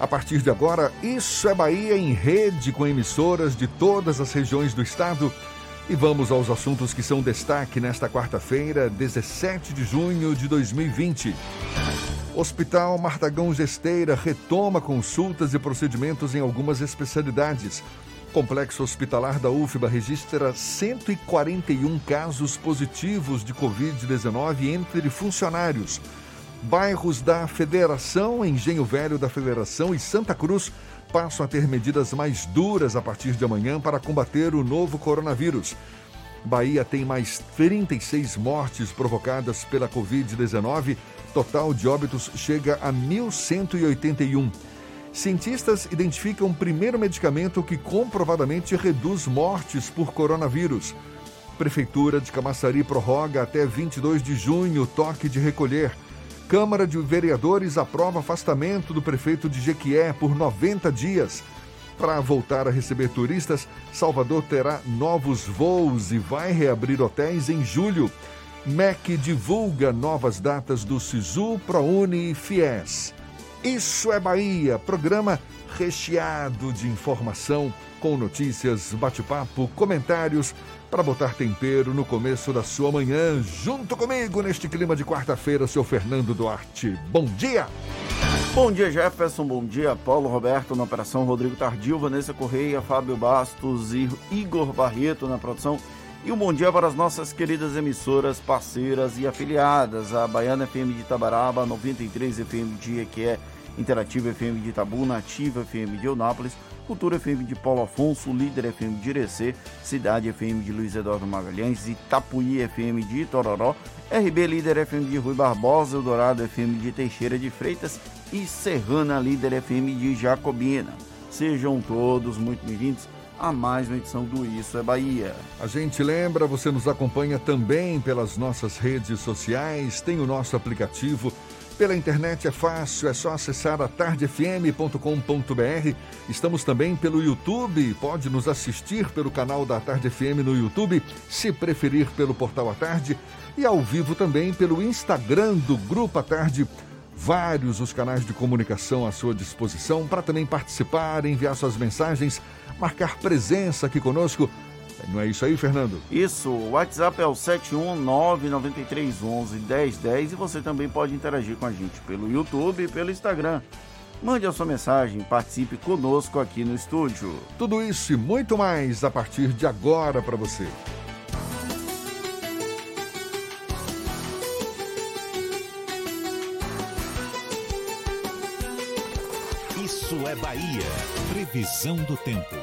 A partir de agora, Isso é Bahia em rede com emissoras de todas as regiões do estado. E vamos aos assuntos que são destaque nesta quarta-feira, 17 de junho de 2020. Hospital Martagão Gesteira retoma consultas e procedimentos em algumas especialidades. Complexo Hospitalar da UFBA registra 141 casos positivos de Covid-19 entre funcionários. Bairros da Federação, Engenho Velho da Federação e Santa Cruz passam a ter medidas mais duras a partir de amanhã para combater o novo coronavírus. Bahia tem mais 36 mortes provocadas pela Covid-19. Total de óbitos chega a 1.181. Cientistas identificam um primeiro medicamento que comprovadamente reduz mortes por coronavírus. Prefeitura de Camaçari prorroga até 22 de junho o toque de recolher. Câmara de Vereadores aprova afastamento do prefeito de Jequié por 90 dias. Para voltar a receber turistas, Salvador terá novos voos e vai reabrir hotéis em julho. MEC divulga novas datas do SISU, ProUni e FIES. Isso é Bahia, programa recheado de informação, com notícias, bate-papo, comentários, para botar tempero no começo da sua manhã. Junto comigo neste clima de quarta-feira, seu Fernando Duarte. Bom dia! Bom dia, Jefferson. Bom dia, Paulo Roberto na operação, Rodrigo Tardio, Vanessa Correia, Fábio Bastos e Igor Barreto na produção. E um bom dia para as nossas queridas emissoras, parceiras e afiliadas. A Baiana FM de Itabaraba, 93 FM de que é Interativa FM de Itabuna, Ativa FM de Eunápolis, Cultura FM de Paulo Afonso, Líder FM de Irecê, Cidade FM de Luiz Eduardo Magalhães, Itapuí FM de Itororó, RB Líder FM de Rui Barbosa, Eldorado FM de Teixeira de Freitas e Serrana Líder FM de Jacobina. Sejam todos muito bem-vindos a mais uma edição do Isso é Bahia. A gente lembra, você nos acompanha também pelas nossas redes sociais, tem o nosso aplicativo pela internet é fácil, é só acessar atardefm.com.br. Estamos também pelo YouTube, pode nos assistir pelo canal da Tarde FM no YouTube, se preferir pelo portal A Tarde e ao vivo também pelo Instagram do Grupo A Tarde. Vários os canais de comunicação à sua disposição para também participar, enviar suas mensagens, marcar presença aqui conosco não é isso aí, Fernando? Isso, o WhatsApp é o 71993111010 e você também pode interagir com a gente pelo YouTube e pelo Instagram. Mande a sua mensagem, participe conosco aqui no estúdio. Tudo isso e muito mais a partir de agora para você. Isso é Bahia. Previsão do tempo.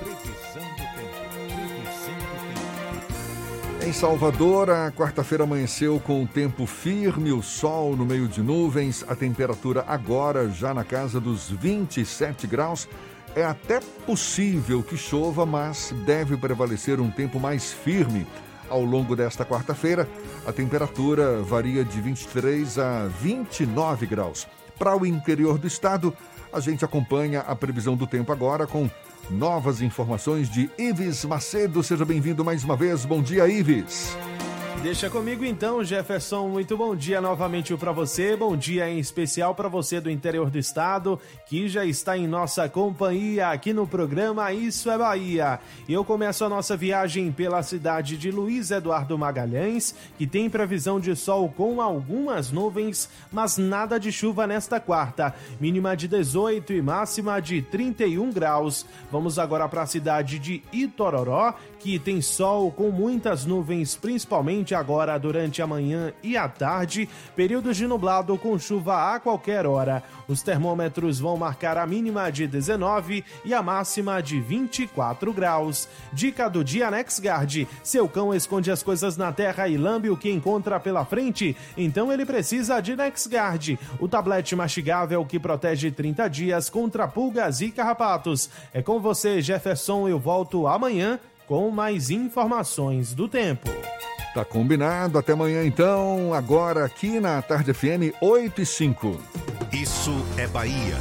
Em Salvador, a quarta-feira amanheceu com o tempo firme, o sol no meio de nuvens, a temperatura agora já na casa dos 27 graus. É até possível que chova, mas deve prevalecer um tempo mais firme. Ao longo desta quarta-feira, a temperatura varia de 23 a 29 graus. Para o interior do estado, a gente acompanha a previsão do tempo agora com novas informações de Ives Macedo. Seja bem-vindo mais uma vez. Bom dia, Ives. Deixa comigo então, Jefferson. Muito bom dia novamente para você. Bom dia em especial para você do interior do estado, que já está em nossa companhia aqui no programa Isso é Bahia. E eu começo a nossa viagem pela cidade de Luiz Eduardo Magalhães, que tem previsão de sol com algumas nuvens, mas nada de chuva nesta quarta. Mínima de 18 e máxima de 31 graus. Vamos agora para a cidade de Itororó, que tem sol com muitas nuvens, principalmente agora durante a manhã e a tarde, períodos de nublado com chuva a qualquer hora. Os termômetros vão marcar a mínima de 19 e a máxima de 24 graus. Dica do dia NexGuard: seu cão esconde as coisas na terra e lambe o que encontra pela frente, então ele precisa de NexGuard, o tablete mastigável que protege 30 dias contra pulgas e carrapatos. É com você, Jefferson. Eu volto amanhã com mais informações do tempo. Tá combinado, até amanhã então, agora aqui na Tarde FM 8 e 5. Isso é Bahia.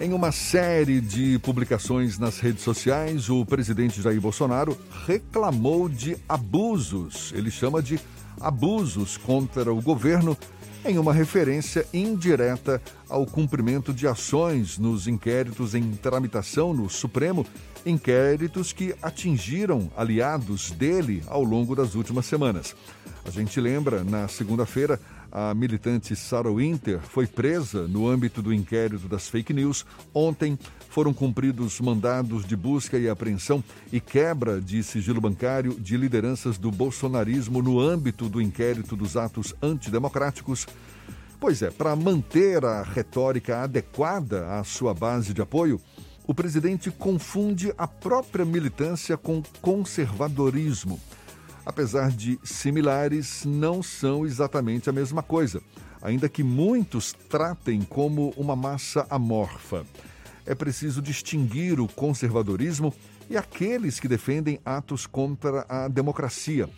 Em uma série de publicações nas redes sociais, o presidente Jair Bolsonaro reclamou de abusos. Ele chama de abusos contra o governo em uma referência indireta ao cumprimento de ações nos inquéritos em tramitação no Supremo, inquéritos que atingiram aliados dele ao longo das últimas semanas. A gente lembra, na segunda-feira, A militante Sarah Winter foi presa no âmbito do inquérito das fake news. Ontem foram cumpridos mandados de busca e apreensão e quebra de sigilo bancário de lideranças do bolsonarismo no âmbito do inquérito dos atos antidemocráticos. Pois é, para manter a retórica adequada à sua base de apoio, o presidente confunde a própria militância com conservadorismo apesar de similares, não são exatamente a mesma coisa, ainda que muitos tratem como uma massa amorfa. É preciso distinguir o conservadorismo e aqueles que defendem atos contra a democracia.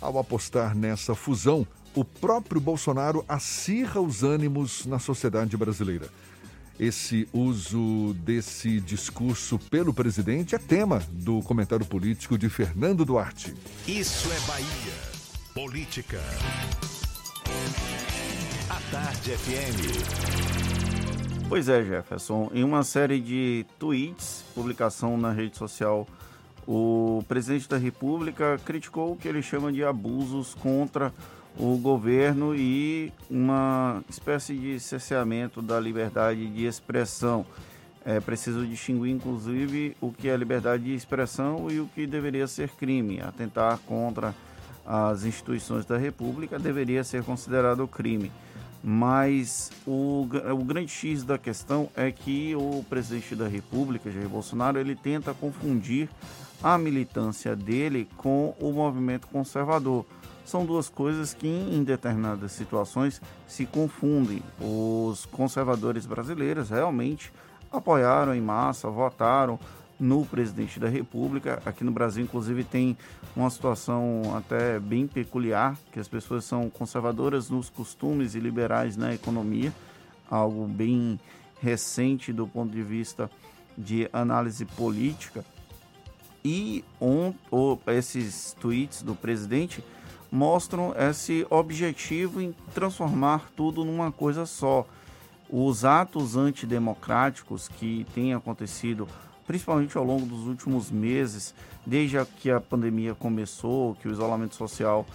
Ao apostar nessa fusão, o próprio Bolsonaro acirra os ânimos na sociedade brasileira. Esse uso desse discurso pelo presidente é tema do comentário político de Fernando Duarte. Isso é Bahia. Política. A Tarde FM. Pois é, Jefferson. Em uma série de tweets, publicação na rede social, o presidente da República criticou o que ele chama de abusos contra o governo e uma espécie de cerceamento da liberdade de expressão. É preciso distinguir, inclusive, o que é liberdade de expressão e o que deveria ser crime. Atentar contra as instituições da República deveria ser considerado crime. Mas o, o grande X da questão é que o presidente da República, Jair Bolsonaro, ele tenta confundir a militância dele com o movimento conservador são duas coisas que em determinadas situações se confundem. Os conservadores brasileiros realmente apoiaram em massa, votaram no presidente da República. Aqui no Brasil, inclusive, tem uma situação até bem peculiar, que as pessoas são conservadoras nos costumes e liberais na economia, algo bem recente do ponto de vista de análise política. E on, ou, esses tweets do presidente mostram esse objetivo em transformar tudo numa coisa só. Os atos antidemocráticos que têm acontecido, principalmente ao longo dos últimos meses, desde que a pandemia começou, que o isolamento social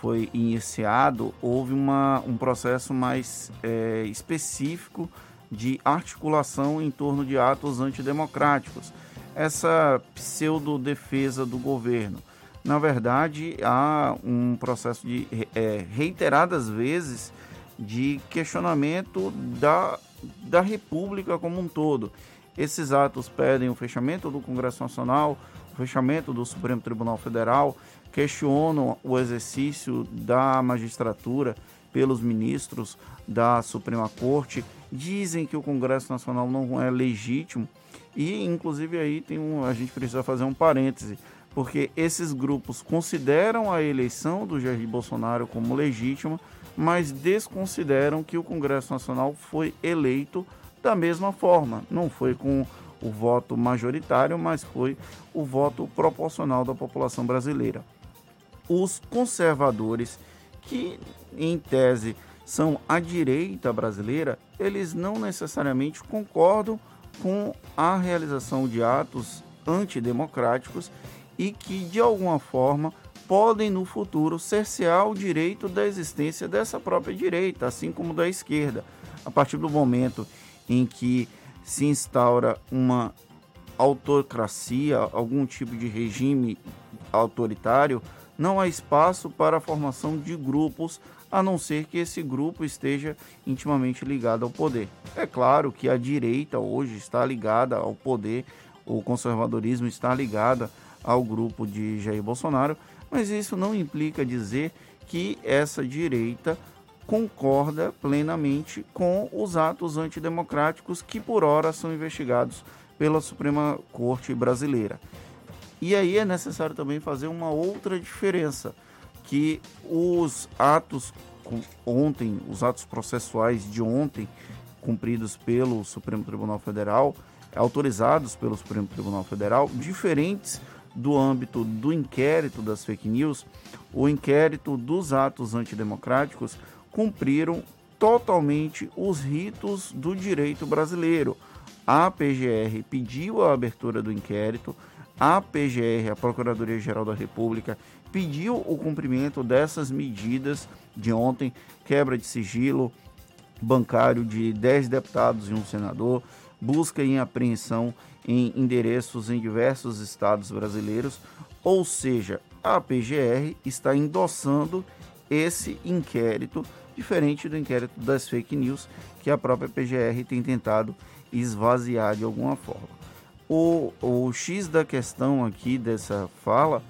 foi iniciado, houve uma, um processo mais é, específico de articulação em torno de atos antidemocráticos. Essa pseudo-defesa do governo na verdade, há um processo de é, reiteradas vezes de questionamento da, da República como um todo. Esses atos pedem o fechamento do Congresso Nacional, o fechamento do Supremo Tribunal Federal, questionam o exercício da magistratura pelos ministros da Suprema Corte, dizem que o Congresso Nacional não é legítimo e, inclusive, aí tem um, a gente precisa fazer um parêntese porque esses grupos consideram a eleição do Jair Bolsonaro como legítima, mas desconsideram que o Congresso Nacional foi eleito da mesma forma. Não foi com o voto majoritário, mas foi o voto proporcional da população brasileira. Os conservadores, que em tese são a direita brasileira, eles não necessariamente concordam com a realização de atos antidemocráticos e que, de alguma forma, podem no futuro cercear o direito da existência dessa própria direita, assim como da esquerda. A partir do momento em que se instaura uma autocracia, algum tipo de regime autoritário, não há espaço para a formação de grupos, a não ser que esse grupo esteja intimamente ligado ao poder. É claro que a direita hoje está ligada ao poder, o conservadorismo está ligado ao grupo de Jair Bolsonaro, mas isso não implica dizer que essa direita concorda plenamente com os atos antidemocráticos que por hora são investigados pela Suprema Corte brasileira. E aí é necessário também fazer uma outra diferença, que os atos ontem, os atos processuais de ontem, cumpridos pelo Supremo Tribunal Federal, autorizados pelo Supremo Tribunal Federal, diferentes do âmbito do inquérito das fake news, o inquérito dos atos antidemocráticos cumpriram totalmente os ritos do direito brasileiro. A PGR pediu a abertura do inquérito, a PGR, a Procuradoria-Geral da República, pediu o cumprimento dessas medidas de ontem, quebra de sigilo bancário de 10 deputados e um senador, busca em apreensão em endereços em diversos estados brasileiros, ou seja, a PGR está endossando esse inquérito, diferente do inquérito das fake news que a própria PGR tem tentado esvaziar de alguma forma. O, o X da questão aqui dessa fala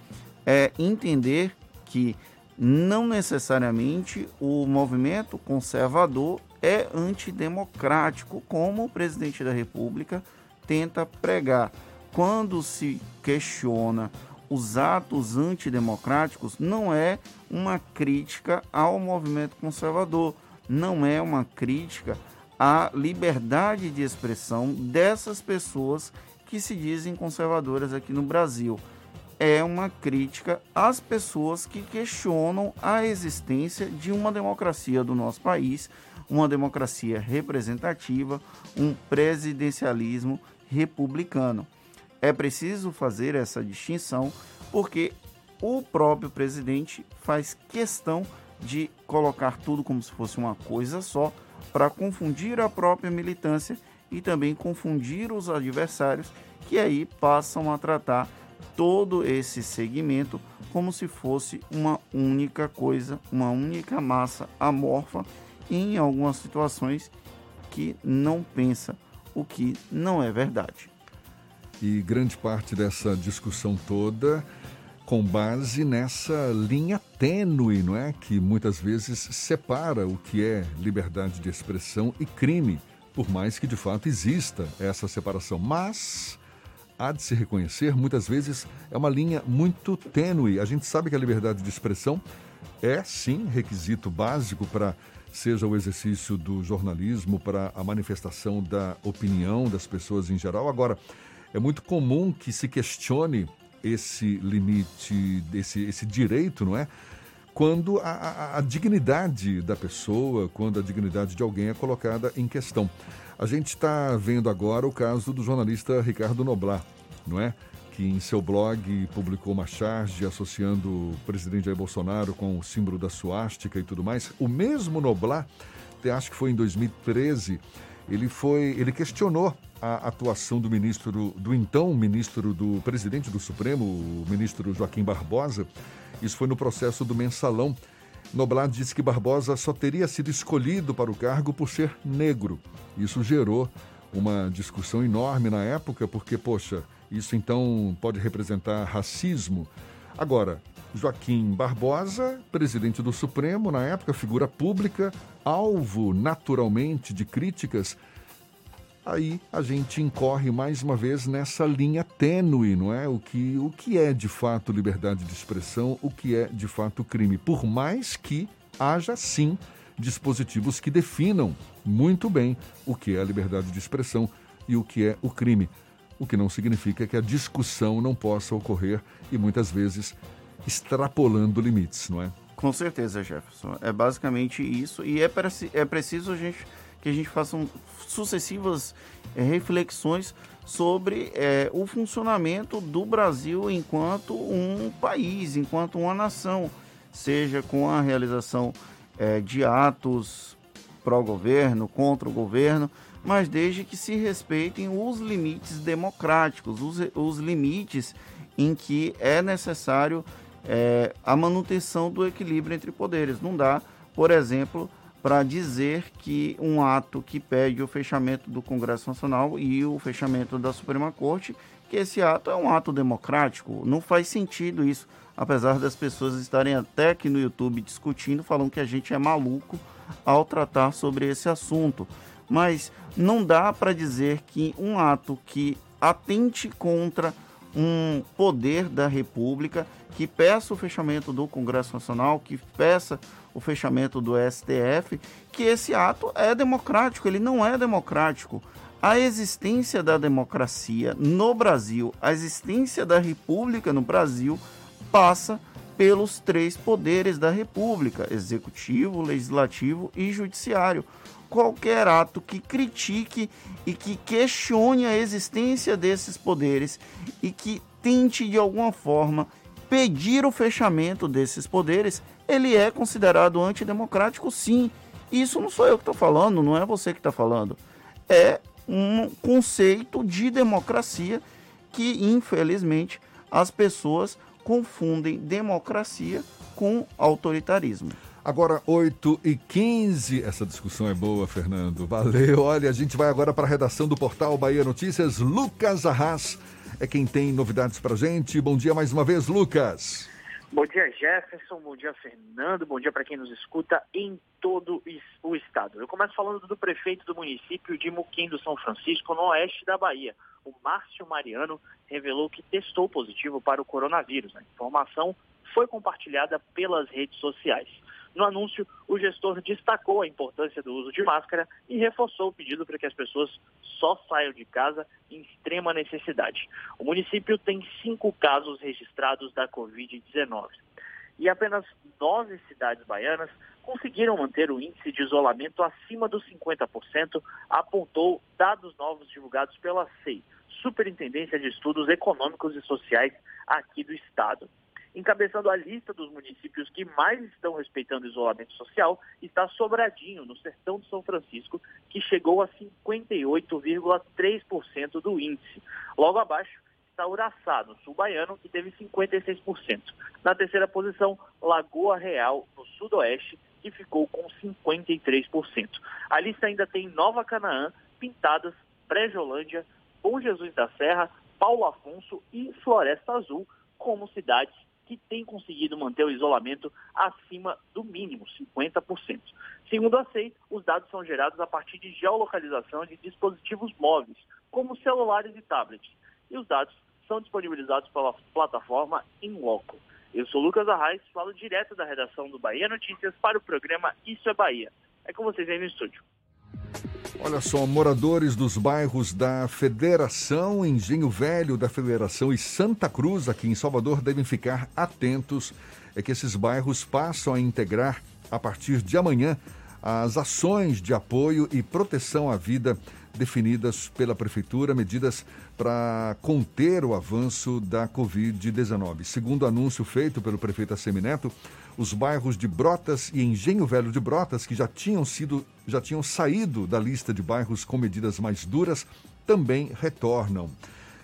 é entender que não necessariamente o movimento conservador é antidemocrático, como o presidente da República tenta pregar. Quando se questiona os atos antidemocráticos, não é uma crítica ao movimento conservador, não é uma crítica à liberdade de expressão dessas pessoas que se dizem conservadoras aqui no Brasil. É uma crítica às pessoas que questionam a existência de uma democracia do nosso país uma democracia representativa, um presidencialismo republicano. É preciso fazer essa distinção porque o próprio presidente faz questão de colocar tudo como se fosse uma coisa só para confundir a própria militância e também confundir os adversários que aí passam a tratar todo esse segmento como se fosse uma única coisa, uma única massa amorfa em algumas situações que não pensa o que não é verdade. E grande parte dessa discussão toda com base nessa linha tênue, não é? Que muitas vezes separa o que é liberdade de expressão e crime, por mais que de fato exista essa separação. Mas há de se reconhecer, muitas vezes é uma linha muito tênue. A gente sabe que a liberdade de expressão é sim requisito básico para seja o exercício do jornalismo para a manifestação da opinião das pessoas em geral. Agora, é muito comum que se questione esse limite, esse, esse direito, não é? Quando a, a, a dignidade da pessoa, quando a dignidade de alguém é colocada em questão. A gente está vendo agora o caso do jornalista Ricardo Noblar, não é? que em seu blog publicou uma charge associando o presidente Jair Bolsonaro com o símbolo da suástica e tudo mais. O mesmo Noblar, acho que foi em 2013, ele foi, ele questionou a atuação do ministro, do então ministro do presidente do Supremo, o ministro Joaquim Barbosa. Isso foi no processo do mensalão. Noblar disse que Barbosa só teria sido escolhido para o cargo por ser negro. Isso gerou uma discussão enorme na época, porque, poxa, isso então pode representar racismo. Agora, Joaquim Barbosa, presidente do Supremo, na época, figura pública, alvo naturalmente de críticas. Aí a gente incorre mais uma vez nessa linha tênue, não é? O que, o que é de fato liberdade de expressão, o que é de fato crime. Por mais que haja sim dispositivos que definam muito bem o que é a liberdade de expressão e o que é o crime o que não significa que a discussão não possa ocorrer e muitas vezes extrapolando limites, não é? Com certeza, Jefferson. É basicamente isso e é, é preciso a gente, que a gente faça um, sucessivas é, reflexões sobre é, o funcionamento do Brasil enquanto um país, enquanto uma nação, seja com a realização é, de atos pró-governo, contra o governo, mas desde que se respeitem os limites democráticos, os, os limites em que é necessário é, a manutenção do equilíbrio entre poderes. Não dá, por exemplo, para dizer que um ato que pede o fechamento do Congresso Nacional e o fechamento da Suprema Corte, que esse ato é um ato democrático. Não faz sentido isso, apesar das pessoas estarem até aqui no YouTube discutindo, falando que a gente é maluco ao tratar sobre esse assunto mas não dá para dizer que um ato que atente contra um poder da República, que peça o fechamento do Congresso Nacional, que peça o fechamento do STF, que esse ato é democrático, ele não é democrático. A existência da democracia no Brasil, a existência da República no Brasil, passa pelos três poderes da República: executivo, legislativo e judiciário qualquer ato que critique e que questione a existência desses poderes e que tente de alguma forma pedir o fechamento desses poderes ele é considerado antidemocrático, sim. Isso não sou eu que estou falando, não é você que está falando. É um conceito de democracia que, infelizmente, as pessoas confundem democracia com autoritarismo. Agora, 8 e 15 essa discussão é boa, Fernando. Valeu. Olha, a gente vai agora para a redação do portal Bahia Notícias. Lucas Arras é quem tem novidades para gente. Bom dia mais uma vez, Lucas. Bom dia, Jefferson. Bom dia, Fernando. Bom dia para quem nos escuta em todo o estado. Eu começo falando do prefeito do município de Muquim do São Francisco, no oeste da Bahia. O Márcio Mariano revelou que testou positivo para o coronavírus. A informação foi compartilhada pelas redes sociais. No anúncio, o gestor destacou a importância do uso de máscara e reforçou o pedido para que as pessoas só saiam de casa em extrema necessidade. O município tem cinco casos registrados da Covid-19 e apenas nove cidades baianas conseguiram manter o índice de isolamento acima dos 50%, apontou dados novos divulgados pela SEI, Superintendência de Estudos Econômicos e Sociais aqui do Estado. Encabeçando a lista dos municípios que mais estão respeitando o isolamento social está Sobradinho, no sertão de São Francisco, que chegou a 58,3% do índice. Logo abaixo está Uraçá, no sul baiano, que teve 56%. Na terceira posição, Lagoa Real, no sudoeste, que ficou com 53%. A lista ainda tem Nova Canaã, Pintadas, Brejolândia, Bom Jesus da Serra, Paulo Afonso e Floresta Azul como cidades que tem conseguido manter o isolamento acima do mínimo, 50%. Segundo a SEI, os dados são gerados a partir de geolocalização de dispositivos móveis, como celulares e tablets, e os dados são disponibilizados pela plataforma InLoco. Eu sou Lucas Arraes, falo direto da redação do Bahia Notícias para o programa Isso é Bahia. É com vocês aí no estúdio. Olha só, moradores dos bairros da Federação, Engenho Velho da Federação e Santa Cruz, aqui em Salvador, devem ficar atentos. É que esses bairros passam a integrar, a partir de amanhã, as ações de apoio e proteção à vida definidas pela Prefeitura, medidas para conter o avanço da Covid-19. Segundo anúncio feito pelo prefeito Assemineto, os bairros de Brotas e Engenho Velho de Brotas, que já tinham sido, já tinham saído da lista de bairros com medidas mais duras, também retornam.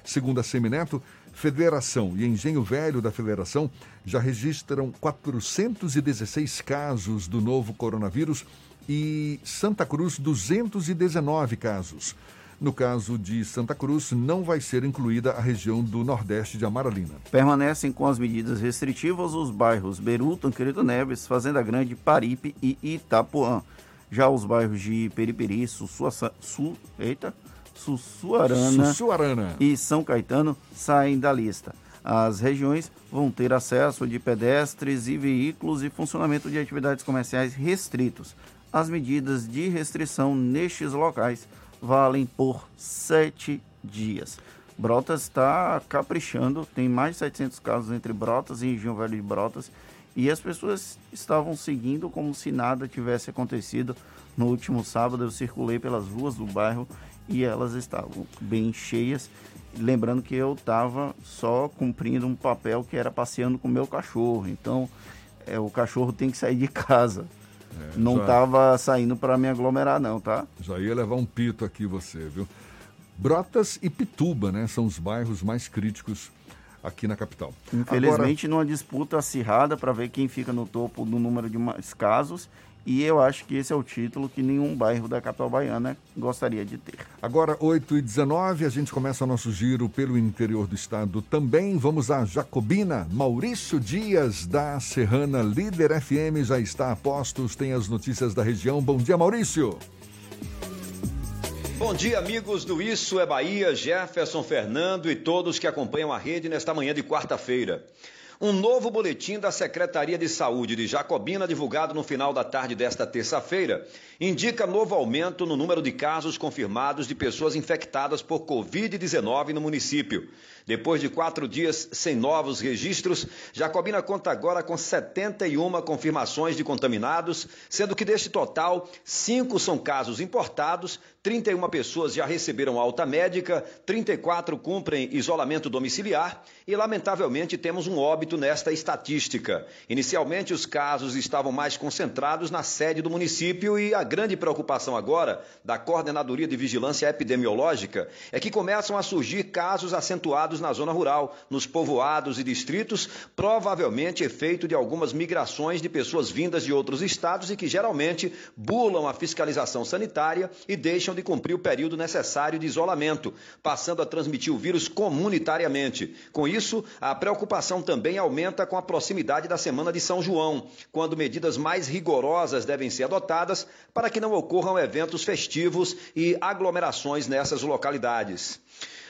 Segundo a Semineto, Federação e Engenho Velho da Federação já registram 416 casos do novo coronavírus e Santa Cruz 219 casos. No caso de Santa Cruz, não vai ser incluída a região do Nordeste de Amaralina. Permanecem com as medidas restritivas os bairros Beru, Tancredo Neves, Fazenda Grande, Paripe e Itapuã. Já os bairros de Periperi, Su, eita, Sussuarana, Sussuarana e São Caetano saem da lista. As regiões vão ter acesso de pedestres e veículos e funcionamento de atividades comerciais restritos. As medidas de restrição nestes locais valem por sete dias. Brotas está caprichando, tem mais de 700 casos entre Brotas e Região Velho de Brotas, e as pessoas estavam seguindo como se nada tivesse acontecido. No último sábado eu circulei pelas ruas do bairro e elas estavam bem cheias. Lembrando que eu estava só cumprindo um papel que era passeando com o meu cachorro. Então, é, o cachorro tem que sair de casa. É, não estava saindo para me aglomerar, não, tá? Já ia levar um pito aqui você, viu? Brotas e Pituba, né? São os bairros mais críticos aqui na capital. Infelizmente, Agora... numa disputa acirrada para ver quem fica no topo do número de mais casos e eu acho que esse é o título que nenhum bairro da capital baiana gostaria de ter. Agora, 8 e 19 a gente começa o nosso giro pelo interior do estado também. Vamos a Jacobina. Maurício Dias, da Serrana Líder FM, já está a postos, tem as notícias da região. Bom dia, Maurício. Bom dia, amigos do Isso é Bahia, Jefferson Fernando e todos que acompanham a rede nesta manhã de quarta-feira. Um novo boletim da Secretaria de Saúde de Jacobina, divulgado no final da tarde desta terça-feira, indica novo aumento no número de casos confirmados de pessoas infectadas por Covid-19 no município. Depois de quatro dias sem novos registros, Jacobina conta agora com 71 confirmações de contaminados, sendo que deste total, cinco são casos importados, 31 pessoas já receberam alta médica, 34 cumprem isolamento domiciliar e, lamentavelmente, temos um óbito nesta estatística. Inicialmente, os casos estavam mais concentrados na sede do município e a grande preocupação agora da Coordenadoria de Vigilância Epidemiológica é que começam a surgir casos acentuados na zona rural, nos povoados e distritos, provavelmente efeito de algumas migrações de pessoas vindas de outros estados e que geralmente burlam a fiscalização sanitária e deixam de cumprir o período necessário de isolamento, passando a transmitir o vírus comunitariamente. Com isso, a preocupação também aumenta com a proximidade da Semana de São João, quando medidas mais rigorosas devem ser adotadas para que não ocorram eventos festivos e aglomerações nessas localidades.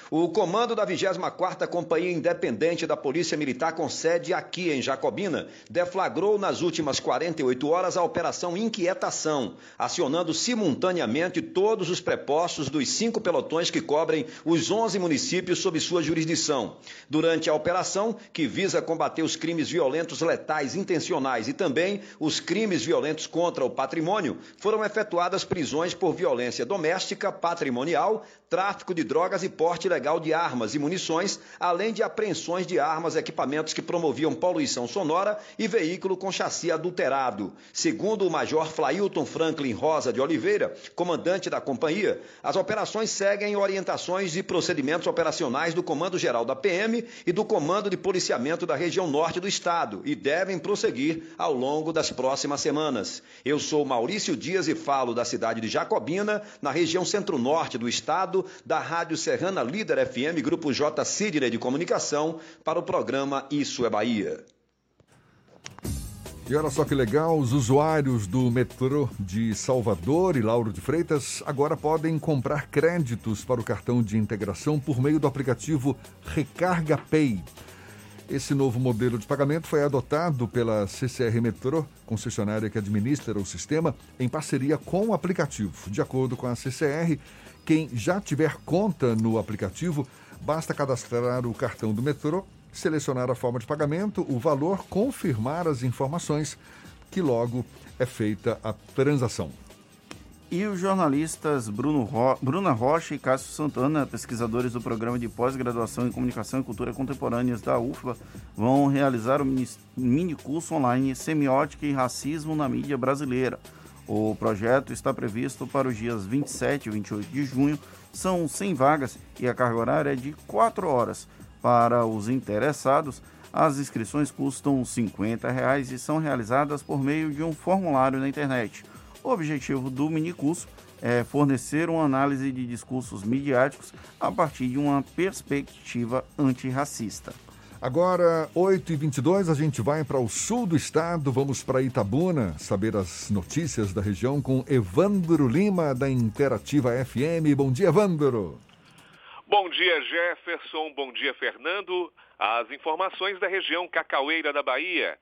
O comando da 24ª Companhia Independente da Polícia Militar, com sede aqui em Jacobina, deflagrou nas últimas 48 horas a Operação Inquietação, acionando simultaneamente todos os prepostos dos cinco pelotões que cobrem os 11 municípios sob sua jurisdição. Durante a operação, que visa combater os crimes violentos letais intencionais e também os crimes violentos contra o patrimônio, foram efetuadas prisões por violência doméstica, patrimonial, tráfico de drogas e porte ilegal de armas e munições, além de apreensões de armas, equipamentos que promoviam poluição sonora e veículo com chassi adulterado. Segundo o Major Flailton Franklin Rosa de Oliveira, comandante da companhia, as operações seguem orientações e procedimentos operacionais do Comando Geral da PM e do Comando de Policiamento da região norte do estado e devem prosseguir ao longo das próximas semanas. Eu sou Maurício Dias e falo da cidade de Jacobina, na região centro-norte do estado da Rádio Serrana Líder FM, Grupo J Sidney de Comunicação, para o programa Isso é Bahia. E olha só que legal, os usuários do metrô de Salvador e Lauro de Freitas agora podem comprar créditos para o cartão de integração por meio do aplicativo Recarga Pay. Esse novo modelo de pagamento foi adotado pela CCR Metrô, concessionária que administra o sistema, em parceria com o aplicativo. De acordo com a CCR, quem já tiver conta no aplicativo, basta cadastrar o cartão do metrô, selecionar a forma de pagamento, o valor, confirmar as informações, que logo é feita a transação. E os jornalistas Bruno Ro... Bruna Rocha e Cássio Santana, pesquisadores do programa de pós-graduação em Comunicação e Cultura Contemporâneas da UFBA, vão realizar o mini curso online Semiótica e Racismo na Mídia Brasileira. O projeto está previsto para os dias 27 e 28 de junho. São 100 vagas e a carga horária é de 4 horas. Para os interessados, as inscrições custam 50 reais e são realizadas por meio de um formulário na internet. O objetivo do minicurso é fornecer uma análise de discursos midiáticos a partir de uma perspectiva antirracista. Agora, 8h22, a gente vai para o sul do estado, vamos para Itabuna, saber as notícias da região com Evandro Lima, da Interativa FM. Bom dia, Evandro. Bom dia, Jefferson. Bom dia, Fernando. As informações da região Cacaueira da Bahia.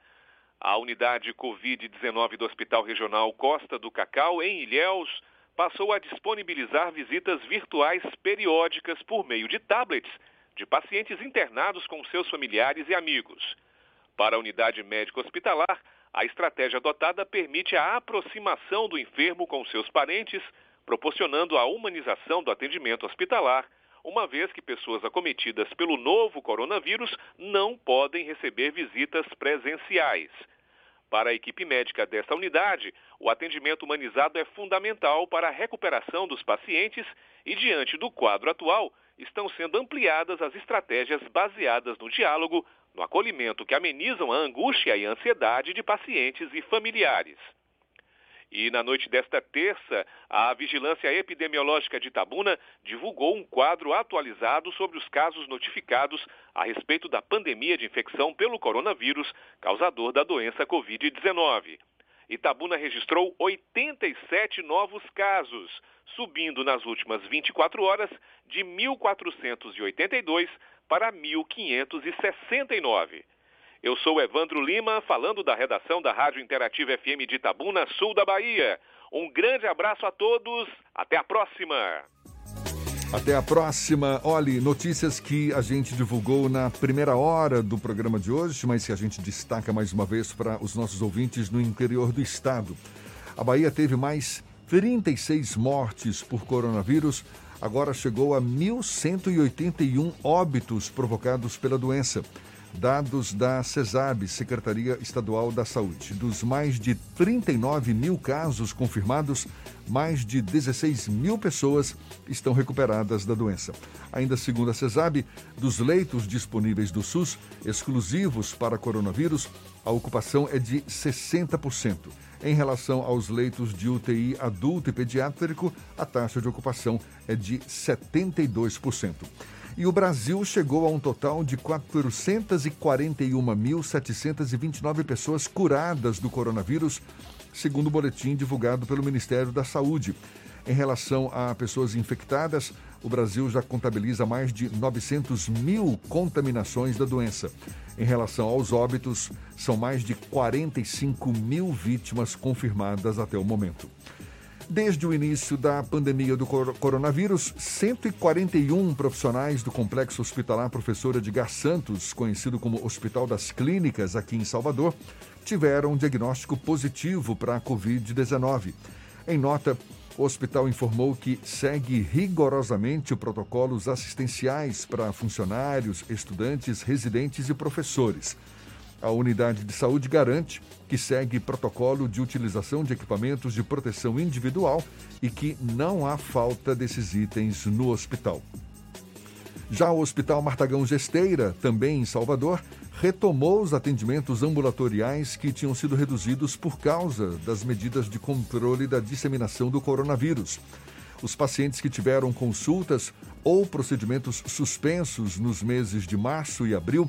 A unidade Covid-19 do Hospital Regional Costa do Cacau, em Ilhéus, passou a disponibilizar visitas virtuais periódicas por meio de tablets de pacientes internados com seus familiares e amigos. Para a unidade médico-hospitalar, a estratégia adotada permite a aproximação do enfermo com seus parentes, proporcionando a humanização do atendimento hospitalar, uma vez que pessoas acometidas pelo novo coronavírus não podem receber visitas presenciais. Para a equipe médica desta unidade, o atendimento humanizado é fundamental para a recuperação dos pacientes e, diante do quadro atual, estão sendo ampliadas as estratégias baseadas no diálogo, no acolhimento que amenizam a angústia e a ansiedade de pacientes e familiares. E na noite desta terça, a Vigilância Epidemiológica de Itabuna divulgou um quadro atualizado sobre os casos notificados a respeito da pandemia de infecção pelo coronavírus, causador da doença Covid-19. Itabuna registrou 87 novos casos, subindo nas últimas 24 horas de 1.482 para 1.569. Eu sou Evandro Lima, falando da redação da Rádio Interativa FM de Itabuna, sul da Bahia. Um grande abraço a todos, até a próxima! Até a próxima. Olhe, notícias que a gente divulgou na primeira hora do programa de hoje, mas que a gente destaca mais uma vez para os nossos ouvintes no interior do estado. A Bahia teve mais 36 mortes por coronavírus, agora chegou a 1.181 óbitos provocados pela doença. Dados da CESAB, Secretaria Estadual da Saúde. Dos mais de 39 mil casos confirmados, mais de 16 mil pessoas estão recuperadas da doença. Ainda segundo a CESAB, dos leitos disponíveis do SUS, exclusivos para coronavírus, a ocupação é de 60%. Em relação aos leitos de UTI adulto e pediátrico, a taxa de ocupação é de 72% e o Brasil chegou a um total de 441.729 pessoas curadas do coronavírus, segundo o boletim divulgado pelo Ministério da Saúde. Em relação a pessoas infectadas, o Brasil já contabiliza mais de 900 mil contaminações da doença. Em relação aos óbitos, são mais de 45 mil vítimas confirmadas até o momento. Desde o início da pandemia do coronavírus, 141 profissionais do Complexo Hospitalar Professor Edgar Santos, conhecido como Hospital das Clínicas aqui em Salvador, tiveram um diagnóstico positivo para a Covid-19. Em nota, o hospital informou que segue rigorosamente protocolos assistenciais para funcionários, estudantes, residentes e professores. A unidade de saúde garante que segue protocolo de utilização de equipamentos de proteção individual e que não há falta desses itens no hospital. Já o Hospital Martagão Gesteira, também em Salvador, retomou os atendimentos ambulatoriais que tinham sido reduzidos por causa das medidas de controle da disseminação do coronavírus. Os pacientes que tiveram consultas ou procedimentos suspensos nos meses de março e abril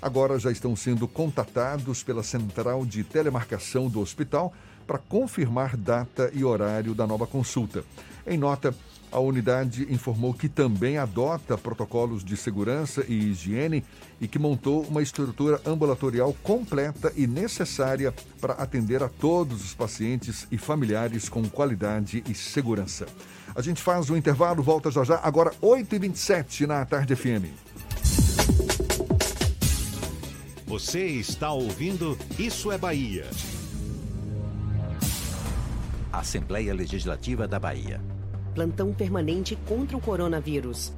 agora já estão sendo contatados pela central de telemarcação do hospital para confirmar data e horário da nova consulta. Em nota, a unidade informou que também adota protocolos de segurança e higiene e que montou uma estrutura ambulatorial completa e necessária para atender a todos os pacientes e familiares com qualidade e segurança. A gente faz o intervalo, volta já já, agora 8h27 na Tarde FM. Você está ouvindo Isso é Bahia. Assembleia Legislativa da Bahia. Plantão permanente contra o coronavírus.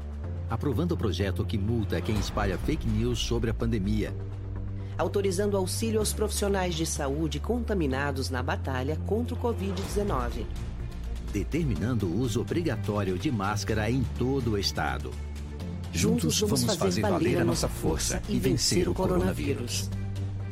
Aprovando o projeto que multa quem espalha fake news sobre a pandemia. Autorizando auxílio aos profissionais de saúde contaminados na batalha contra o Covid-19. Determinando o uso obrigatório de máscara em todo o estado. Juntos vamos fazer valer a nossa força e vencer o coronavírus.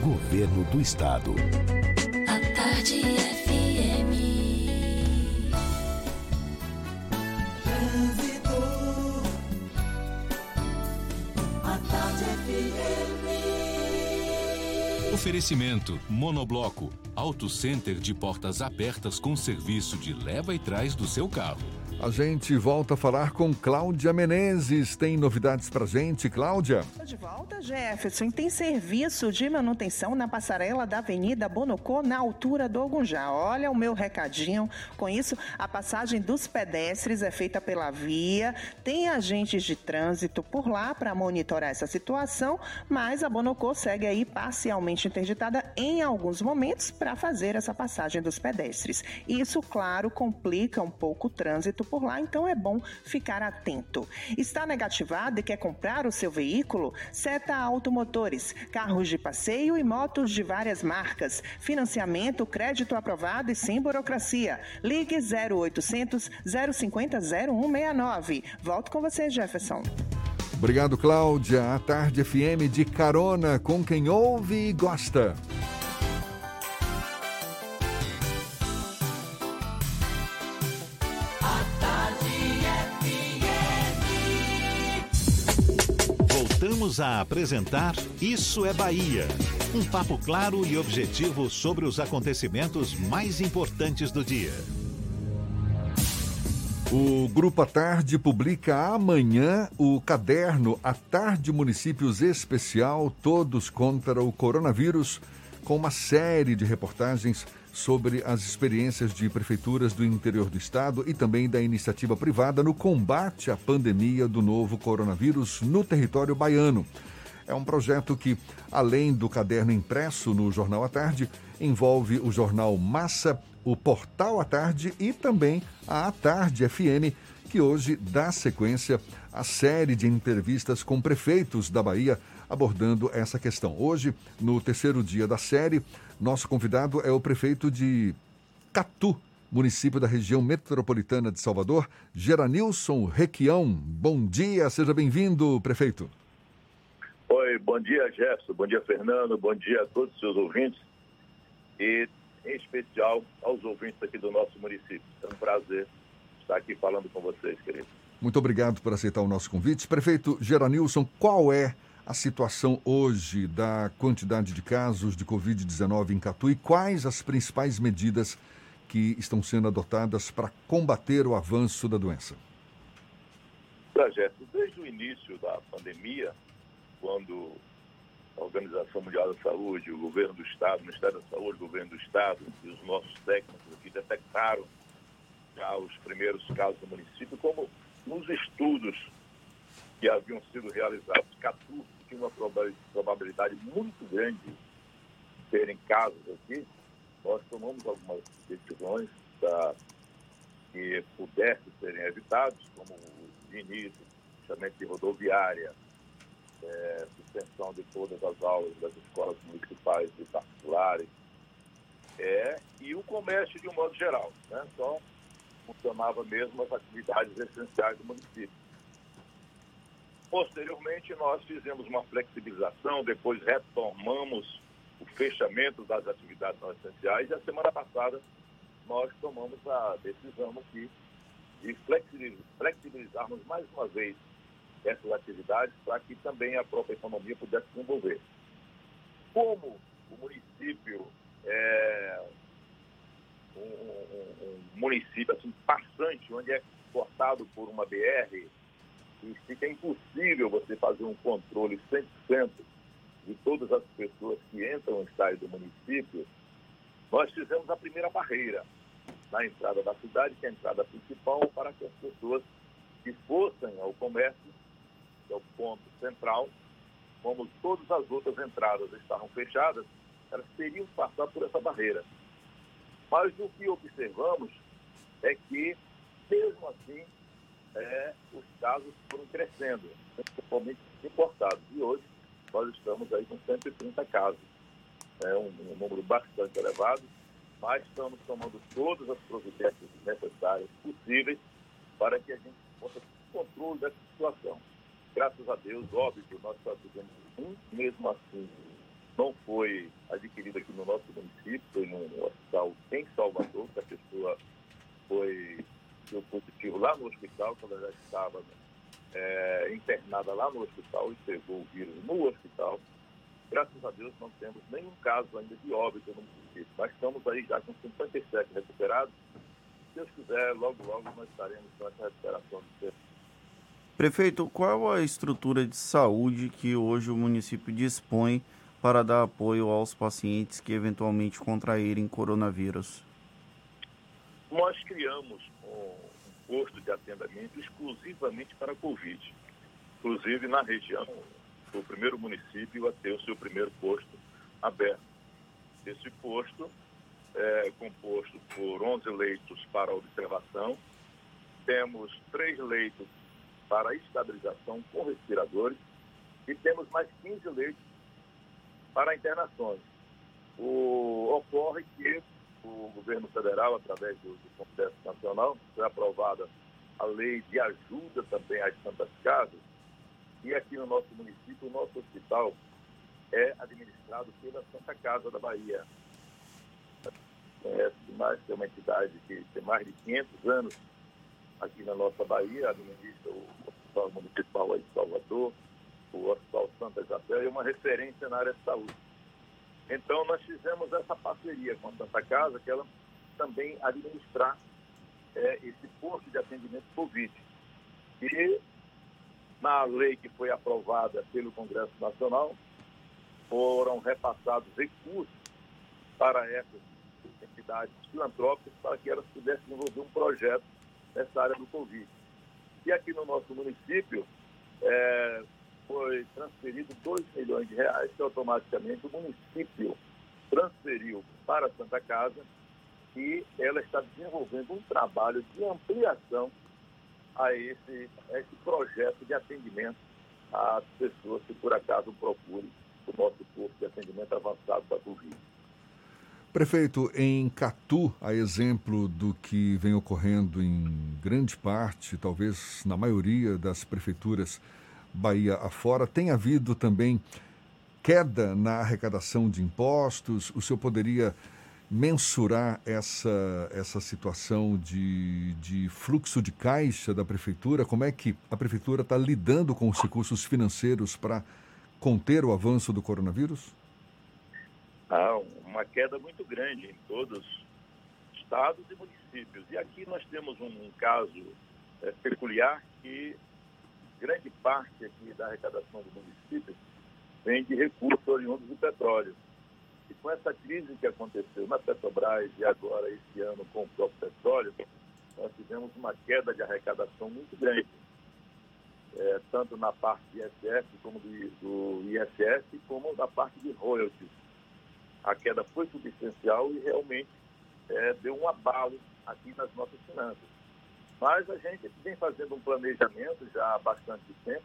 Governo do Estado. A tarde FM. Trânsito. A tarde FM. Oferecimento Monobloco, Auto Center de portas abertas com serviço de leva e trás do seu carro. A gente volta a falar com Cláudia Menezes. Tem novidades pra gente, Cláudia? De volta, Jefferson. Tem serviço de manutenção na passarela da Avenida Bonocô, na altura do Ogunjá. Olha o meu recadinho. Com isso, a passagem dos pedestres é feita pela via. Tem agentes de trânsito por lá para monitorar essa situação, mas a Bonocô segue aí parcialmente interditada em alguns momentos para fazer essa passagem dos pedestres. Isso, claro, complica um pouco o trânsito por lá, então é bom ficar atento. Está negativado e quer comprar o seu veículo? Seta Automotores, carros de passeio e motos de várias marcas. Financiamento, crédito aprovado e sem burocracia. Ligue 0800 050 0169. Volto com você, Jefferson. Obrigado, Cláudia. A Tarde FM de carona com quem ouve e gosta. Voltamos a apresentar Isso é Bahia. Um papo claro e objetivo sobre os acontecimentos mais importantes do dia. O Grupo A Tarde publica amanhã o caderno A Tarde Municípios Especial Todos contra o Coronavírus, com uma série de reportagens sobre as experiências de prefeituras do interior do estado e também da iniciativa privada no combate à pandemia do novo coronavírus no território baiano. É um projeto que, além do caderno impresso no Jornal à Tarde, envolve o jornal Massa, o Portal à Tarde e também a À Tarde FM, que hoje dá sequência à série de entrevistas com prefeitos da Bahia abordando essa questão. Hoje, no terceiro dia da série, nosso convidado é o prefeito de Catu, município da região metropolitana de Salvador, Geranilson Requião. Bom dia, seja bem-vindo, prefeito. Oi, bom dia, Jefferson, bom dia, Fernando, bom dia a todos os seus ouvintes e, em especial, aos ouvintes aqui do nosso município. É um prazer estar aqui falando com vocês, querido. Muito obrigado por aceitar o nosso convite. Prefeito Geranilson, qual é a situação hoje da quantidade de casos de Covid-19 em Catu e quais as principais medidas que estão sendo adotadas para combater o avanço da doença? Projeto, desde o início da pandemia, quando a Organização Mundial da Saúde, o governo do Estado, o Ministério da Saúde, o governo do Estado e os nossos técnicos aqui detectaram já os primeiros casos no município, como nos estudos que haviam sido realizados, 14 tinha uma probabilidade muito grande de terem casos aqui, nós tomamos algumas decisões para que pudessem serem evitados, como de início, fechamento de rodoviária, é, suspensão de todas as aulas das escolas municipais e particulares, é, e o comércio de um modo geral. Né? Só funcionava mesmo as atividades essenciais do município. Posteriormente, nós fizemos uma flexibilização, depois retomamos o fechamento das atividades não essenciais e a semana passada nós tomamos a decisão aqui de flexibilizarmos mais uma vez essas atividades para que também a própria economia pudesse se desenvolver. Como o município é um, um, um município assim, passante, onde é cortado por uma BR, fica impossível você fazer um controle 100% de todas as pessoas que entram e saem do município, nós fizemos a primeira barreira na entrada da cidade, que é a entrada principal, para que as pessoas que fossem ao comércio, que é o ponto central, como todas as outras entradas estavam fechadas, elas teriam que passar por essa barreira. Mas o que observamos é que, mesmo assim, é, os casos foram crescendo, principalmente importados. E hoje nós estamos aí com 130 casos. É um, um número bastante elevado, mas estamos tomando todas as providências necessárias, possíveis, para que a gente possa ter controle dessa situação. Graças a Deus, óbvio, nós só tivemos um, mesmo assim, não foi adquirido aqui no nosso município, foi num hospital em Salvador, que a pessoa foi deu positivo lá no hospital, quando ela já estava é, internada lá no hospital e pegou o vírus no hospital. Graças a Deus não temos nenhum caso ainda de óbito no município, mas estamos aí já com 57 recuperados. Se Deus quiser, logo, logo nós estaremos com essa recuperação do serviço. Prefeito, qual a estrutura de saúde que hoje o município dispõe para dar apoio aos pacientes que eventualmente contraírem coronavírus? Nós criamos posto de atendimento exclusivamente para a Covid. Inclusive, na região, o primeiro município a ter o seu primeiro posto aberto. Esse posto é composto por 11 leitos para observação temos três leitos para estabilização com respiradores e temos mais 15 leitos para internações. O, ocorre que o governo federal, através do, do Congresso Nacional, foi aprovada a lei de ajuda também às Santas Casas, e aqui no nosso município, o nosso hospital é administrado pela Santa Casa da Bahia. Conhece demais, que é uma entidade que tem mais de 500 anos aqui na nossa Bahia, administra o Hospital Municipal aí de Salvador, o Hospital Santa Isabel, e uma referência na área de saúde. Então, nós fizemos essa parceria com a Santa Casa, que ela também administrar é, esse posto de atendimento Covid. E na lei que foi aprovada pelo Congresso Nacional, foram repassados recursos para essas entidades filantrópicas para que elas pudessem desenvolver um projeto nessa área do Covid. E aqui no nosso município, é, foi transferido 2 milhões de reais que automaticamente o município transferiu para a Santa Casa e ela está desenvolvendo um trabalho de ampliação a esse, a esse projeto de atendimento às pessoas que por acaso procurem o nosso posto de atendimento avançado da Covid. Prefeito, em Catu, a exemplo do que vem ocorrendo em grande parte, talvez na maioria das prefeituras Bahia afora, tem havido também queda na arrecadação de impostos? O senhor poderia mensurar essa, essa situação de, de fluxo de caixa da prefeitura? Como é que a prefeitura está lidando com os recursos financeiros para conter o avanço do coronavírus? Há uma queda muito grande em todos os estados e municípios. E aqui nós temos um, um caso é, peculiar que grande parte aqui da arrecadação do município vem de recursos oriundos do petróleo. E com essa crise que aconteceu na Petrobras e agora esse ano com o próprio petróleo, nós tivemos uma queda de arrecadação muito grande, é, tanto na parte de ISS como do, do ISS, como na parte de royalties. A queda foi substancial e realmente é, deu um abalo aqui nas nossas finanças. Mas a gente vem fazendo um planejamento já há bastante tempo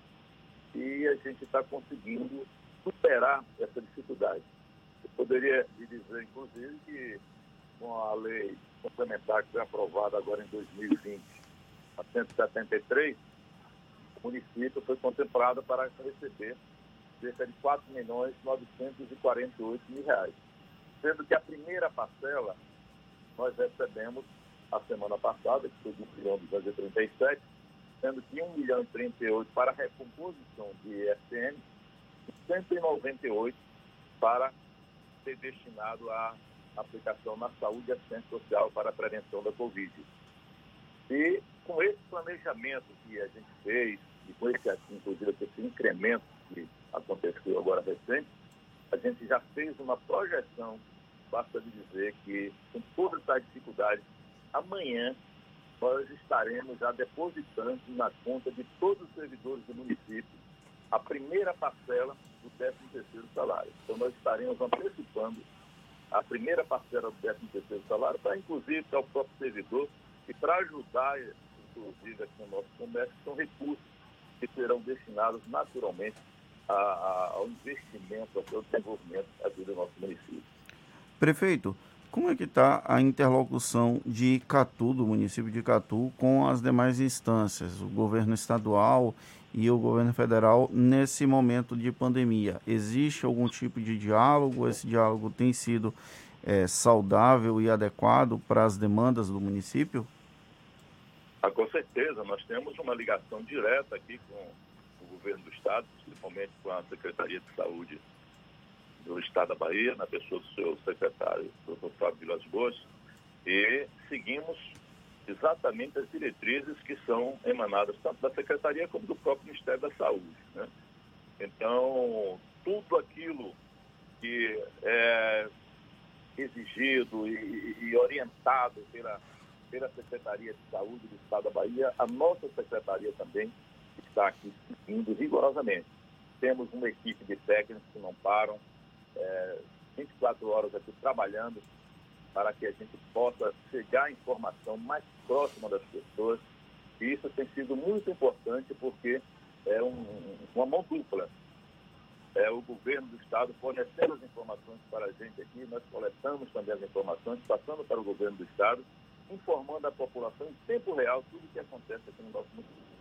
e a gente está conseguindo superar essa dificuldade. Eu poderia dizer, inclusive, que com a lei complementar que foi aprovada agora em 2020, a 173, o município foi contemplado para receber cerca de 4 milhões 948 mil reais. Sendo que a primeira parcela nós recebemos a semana passada, que foi de 1 milhão 237, sendo que 1 milhão e 38 para recomposição de ISN e 198 para ser destinado à aplicação na saúde e assistência social para a prevenção da Covid. E com esse planejamento que a gente fez, e com esse, inclusive, esse incremento que aconteceu agora recente, a gente já fez uma projeção, basta dizer que com todas as dificuldades, amanhã nós estaremos já depositando na conta de todos os servidores do município a primeira parcela do 13º salário. Então nós estaremos antecipando a primeira parcela do 13º salário para inclusive para o próprio servidor e para ajudar, inclusive aqui no nosso comércio, são recursos que serão destinados naturalmente a, a, ao investimento, ao desenvolvimento aqui do nosso município. Prefeito, como é que está a interlocução de Catu, do município de Catu, com as demais instâncias, o governo estadual e o governo federal, nesse momento de pandemia? Existe algum tipo de diálogo? Esse diálogo tem sido é, saudável e adequado para as demandas do município? Ah, com certeza, nós temos uma ligação direta aqui com o governo do estado, principalmente com a Secretaria de Saúde do Estado da Bahia, na pessoa do seu secretário, doutor Fábio Vilas Boas, e seguimos exatamente as diretrizes que são emanadas tanto da Secretaria como do próprio Ministério da Saúde. Né? Então, tudo aquilo que é exigido e, e orientado pela, pela Secretaria de Saúde do Estado da Bahia, a nossa Secretaria também está aqui seguindo rigorosamente. Temos uma equipe de técnicos que não param, é, 24 horas aqui trabalhando para que a gente possa chegar à informação mais próxima das pessoas E isso tem sido muito importante porque é um, uma mão dupla. É o governo do Estado fornecendo as informações para a gente aqui, nós coletamos também as informações, passando para o governo do Estado, informando a população em tempo real tudo o que acontece aqui no nosso município.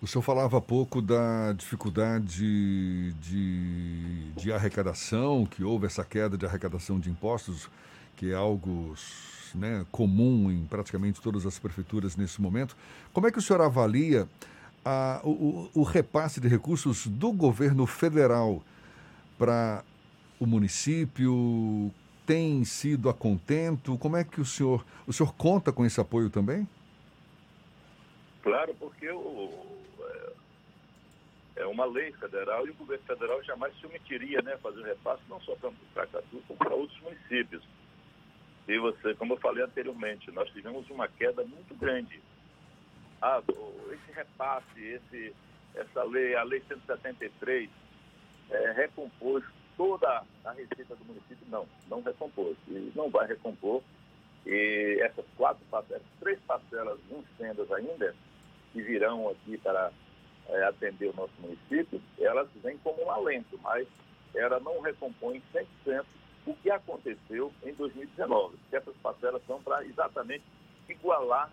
O senhor falava há pouco da dificuldade de, de arrecadação, que houve essa queda de arrecadação de impostos, que é algo né, comum em praticamente todas as prefeituras nesse momento. Como é que o senhor avalia a, o, o repasse de recursos do governo federal para o município? Tem sido a contento? Como é que o senhor, o senhor conta com esse apoio também? Claro, porque o, é uma lei federal e o governo federal jamais se omitiria né, fazer repasse não só para Catu, como para outros municípios. E você, como eu falei anteriormente, nós tivemos uma queda muito grande. Ah, esse repasse, esse, essa lei, a lei 173, é, recompôs toda a receita do município? Não, não recompôs. E não vai recompor. E essas quatro parcelas, três parcelas vencendas ainda, que virão aqui para é, atender o nosso município, elas vêm como um alento, mas ela não recompõe 100% o que aconteceu em 2019. Porque essas parcelas são para exatamente igualar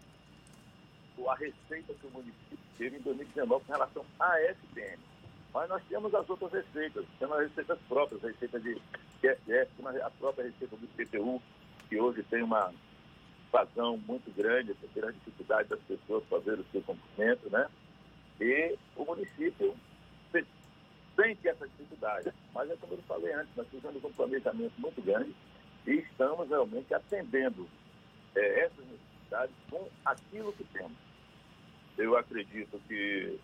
a receita que o município teve em 2019 com relação à SPM. Mas nós temos as outras receitas, temos as receitas próprias, a receita de QSF, a própria receita do IPTU, que hoje tem uma vazão muito grande, porque a dificuldade das pessoas fazer o seu cumprimento, né? E o município sente essa dificuldade. Mas é como eu falei antes, nós fizemos um planejamento muito grande e estamos realmente atendendo é, essas necessidades com aquilo que temos. Eu acredito que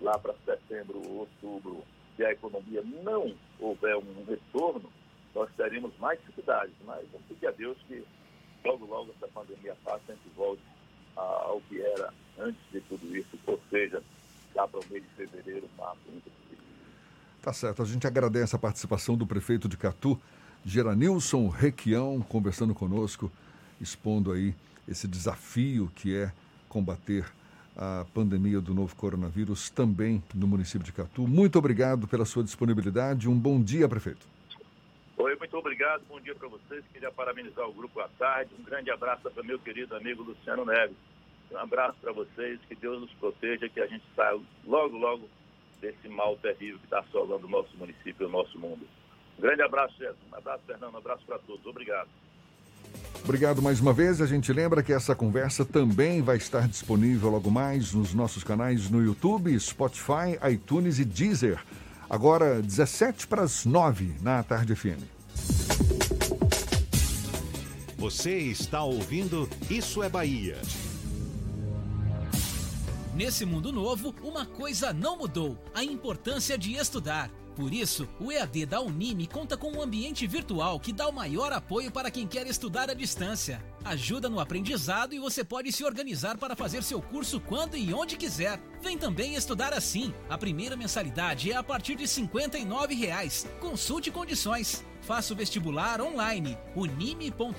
lá para setembro, outubro, se a economia não houver um retorno, nós teremos mais dificuldades. Mas vamos pedir a Deus que logo, logo essa pandemia passe e a gente volte ao que era antes de tudo isso, ou seja, lá para o mês de fevereiro, março, muito Tá certo. A gente agradece a participação do prefeito de Catu, Geranilson Requião, conversando conosco, expondo aí esse desafio que é combater a pandemia do novo coronavírus também no município de Catu. Muito obrigado pela sua disponibilidade. Um bom dia, prefeito. Oi, muito obrigado. Bom dia para vocês. Queria parabenizar o grupo à tarde. Um grande abraço para meu querido amigo Luciano Neves. Um abraço para vocês, que Deus nos proteja, que a gente saia logo, logo desse mal terrível que está assolando o nosso município e o nosso mundo. Um grande abraço, Jesus. Um abraço, Fernando. Um abraço para todos. Obrigado. Obrigado mais uma vez. A gente lembra que essa conversa também vai estar disponível logo mais nos nossos canais no YouTube, Spotify, iTunes e Deezer. Agora, 17 para as 9 na Tarde FM. Você está ouvindo Isso é Bahia. Nesse mundo novo, uma coisa não mudou: a importância de estudar. Por isso, o EAD da Unime conta com um ambiente virtual que dá o maior apoio para quem quer estudar à distância. Ajuda no aprendizado e você pode se organizar para fazer seu curso quando e onde quiser. Vem também estudar assim. A primeira mensalidade é a partir de 59 reais. Consulte condições. Faça o vestibular online. unime.edu.br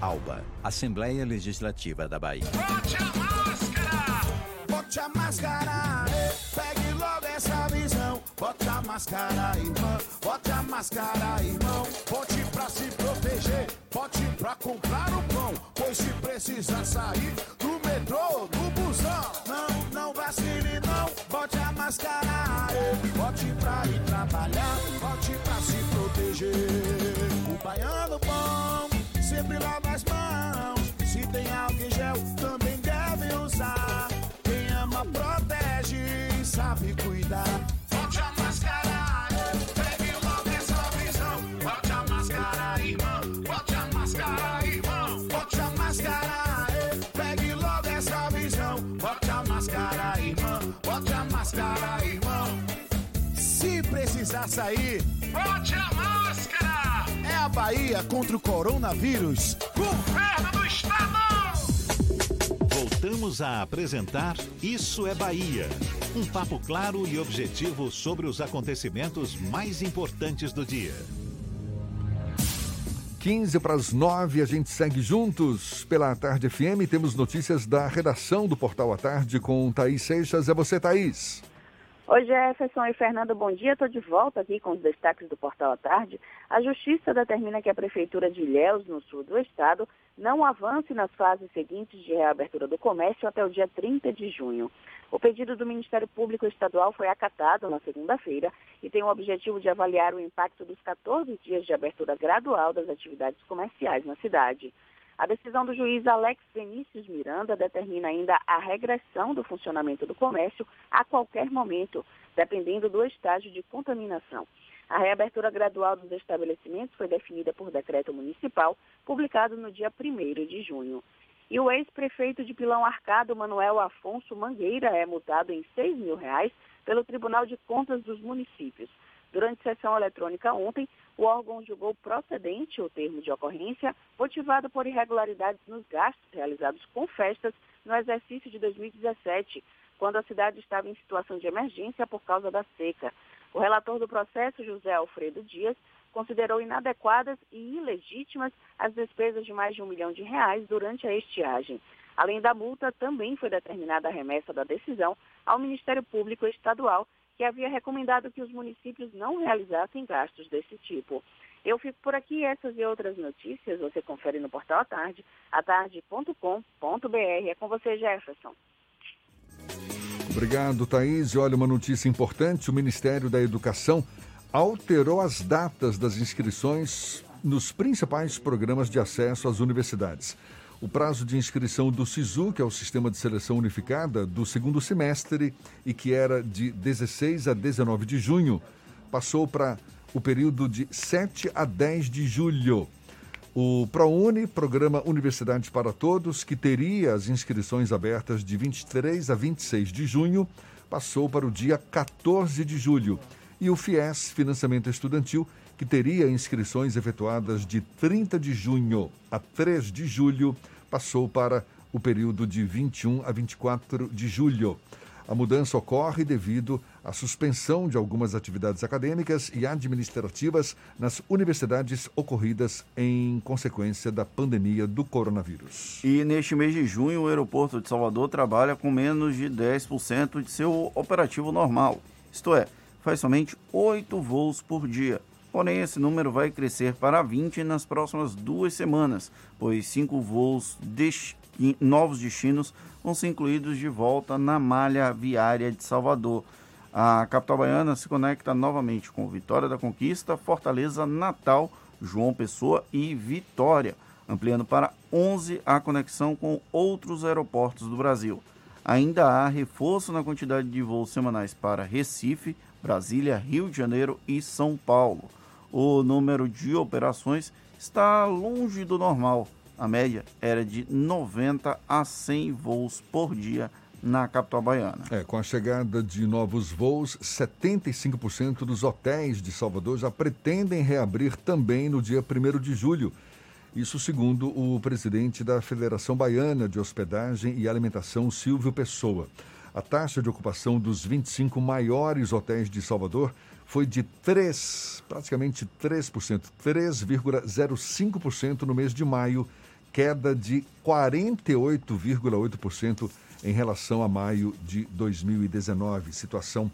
ALBA, Assembleia Legislativa da Bahia. Bote a máscara! Bote a máscara! Pegue logo essa visão. Bote a máscara, irmão. Bote a máscara, irmão. Bote pra se proteger. Bote pra comprar o pão. Pois se precisar sair do metrô, do busão. Não, não vacile, não. Bote a máscara. Bote pra ir trabalhar. Bote pra se proteger. O baiano bom sempre lava as mãos. Se tem álcool em gel, também deve usar. Quem ama, protege e sabe cuidar. Volte a máscara, pegue logo essa visão. Volte a máscara, irmão. Volte a máscara, irmão. Volte a máscara, pegue logo essa visão. Volte a máscara, irmão. Volte a máscara, irmão. Se precisar sair, volte a máscara. Bahia contra o coronavírus. Governo do Estado. Voltamos a apresentar Isso é Bahia. Um papo claro e objetivo sobre os acontecimentos mais importantes do dia. 15 para as 9, a gente segue juntos pela Tarde FM. Temos notícias da redação do Portal à Tarde com Thaís Seixas. É você, Thaís. Oi, Jefferson e Fernando, bom dia. Estou de volta aqui com os destaques do Portal à Tarde. A Justiça determina que a Prefeitura de Ilhéus, no sul do estado, não avance nas fases seguintes de reabertura do comércio até o dia 30 de junho. O pedido do Ministério Público Estadual foi acatado na segunda-feira e tem o objetivo de avaliar o impacto dos 14 dias de abertura gradual das atividades comerciais na cidade. A decisão do juiz Alex Vinícius Miranda determina ainda a regressão do funcionamento do comércio a qualquer momento, dependendo do estágio de contaminação. A reabertura gradual dos estabelecimentos foi definida por decreto municipal, publicado no dia 1 de junho. E o ex-prefeito de Pilão Arcado, Manuel Afonso Mangueira, é multado em 6 mil reais pelo Tribunal de Contas dos Municípios. Durante sessão eletrônica ontem, o órgão julgou procedente o termo de ocorrência, motivado por irregularidades nos gastos realizados com festas no exercício de 2017, quando a cidade estava em situação de emergência por causa da seca. O relator do processo, José Alfredo Dias, considerou inadequadas e ilegítimas as despesas de mais de um milhão de reais durante a estiagem. Além da multa, também foi determinada a remessa da decisão ao Ministério Público Estadual, que havia recomendado que os municípios não realizassem gastos desse tipo. Eu fico por aqui. Essas e outras notícias você confere no portal à tarde, atarde.com.br. É com você, Jefferson. Obrigado, Thaís. E olha, uma notícia importante: o Ministério da Educação alterou as datas das inscrições nos principais programas de acesso às universidades. O prazo de inscrição do SISU, que é o Sistema de Seleção Unificada, do segundo semestre e que era de 16 a 19 de junho, passou para o período de 7 a 10 de julho. O ProUni, Programa Universidade para Todos, que teria as inscrições abertas de 23 a 26 de junho, passou para o dia 14 de julho e o FIES, Financiamento Estudantil, que teria inscrições efetuadas de 30 de junho a 3 de julho, passou para o período de 21 a 24 de julho. A mudança ocorre devido à suspensão de algumas atividades acadêmicas e administrativas nas universidades ocorridas em consequência da pandemia do coronavírus. E neste mês de junho, o aeroporto de Salvador trabalha com menos de 10% de seu operativo normal. Isto é, faz somente 8 voos por dia. Porém, esse número vai crescer para 20 nas próximas duas semanas, pois cinco voos de novos destinos vão ser incluídos de volta na malha viária de Salvador. A capital baiana se conecta novamente com Vitória da Conquista, Fortaleza, Natal, João Pessoa e Vitória, ampliando para 11 a conexão com outros aeroportos do Brasil. Ainda há reforço na quantidade de voos semanais para Recife, Brasília, Rio de Janeiro e São Paulo. O número de operações está longe do normal. A média era de 90 a 100 voos por dia na capital baiana. É, com a chegada de novos voos, 75% dos hotéis de Salvador já pretendem reabrir também no dia 1 de julho. Isso segundo o presidente da Federação Baiana de Hospedagem e Alimentação, Silvio Pessoa. A taxa de ocupação dos 25 maiores hotéis de Salvador foi de 3, praticamente 3%, 3,05% no mês de maio, queda de 48,8% em relação a maio de 2019. Situação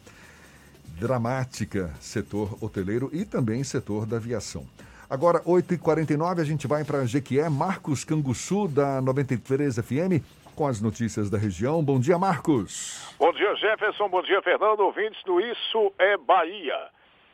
dramática, setor hoteleiro e também setor da aviação. Agora, 8h49, a gente vai para Jequié. Marcos Canguçu, da 93 FM com as notícias da região. Bom dia, Marcos. Bom dia, Jefferson. Bom dia, Fernando. Ouvintes do Isso é Bahia.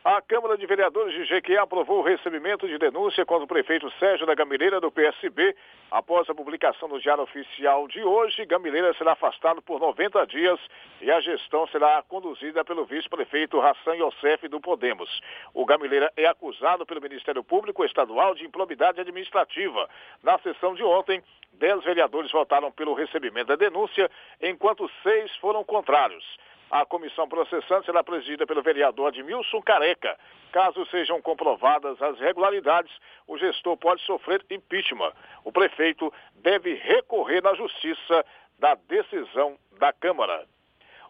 A Câmara de Vereadores de Jequié aprovou o recebimento de denúncia contra o prefeito Sérgio da Gamileira do PSB. Após a publicação no Diário Oficial de hoje, Gamileira será afastado por 90 dias e a gestão será conduzida pelo vice-prefeito Hassan Youssef do Podemos. O Gamileira é acusado pelo Ministério Público Estadual de improbidade administrativa. Na sessão de ontem, dez vereadores votaram pelo recebimento da denúncia, enquanto seis foram contrários. A comissão processante será presidida pelo vereador Admilson Careca. Caso sejam comprovadas as irregularidades, o gestor pode sofrer impeachment. O prefeito deve recorrer na justiça da decisão da Câmara.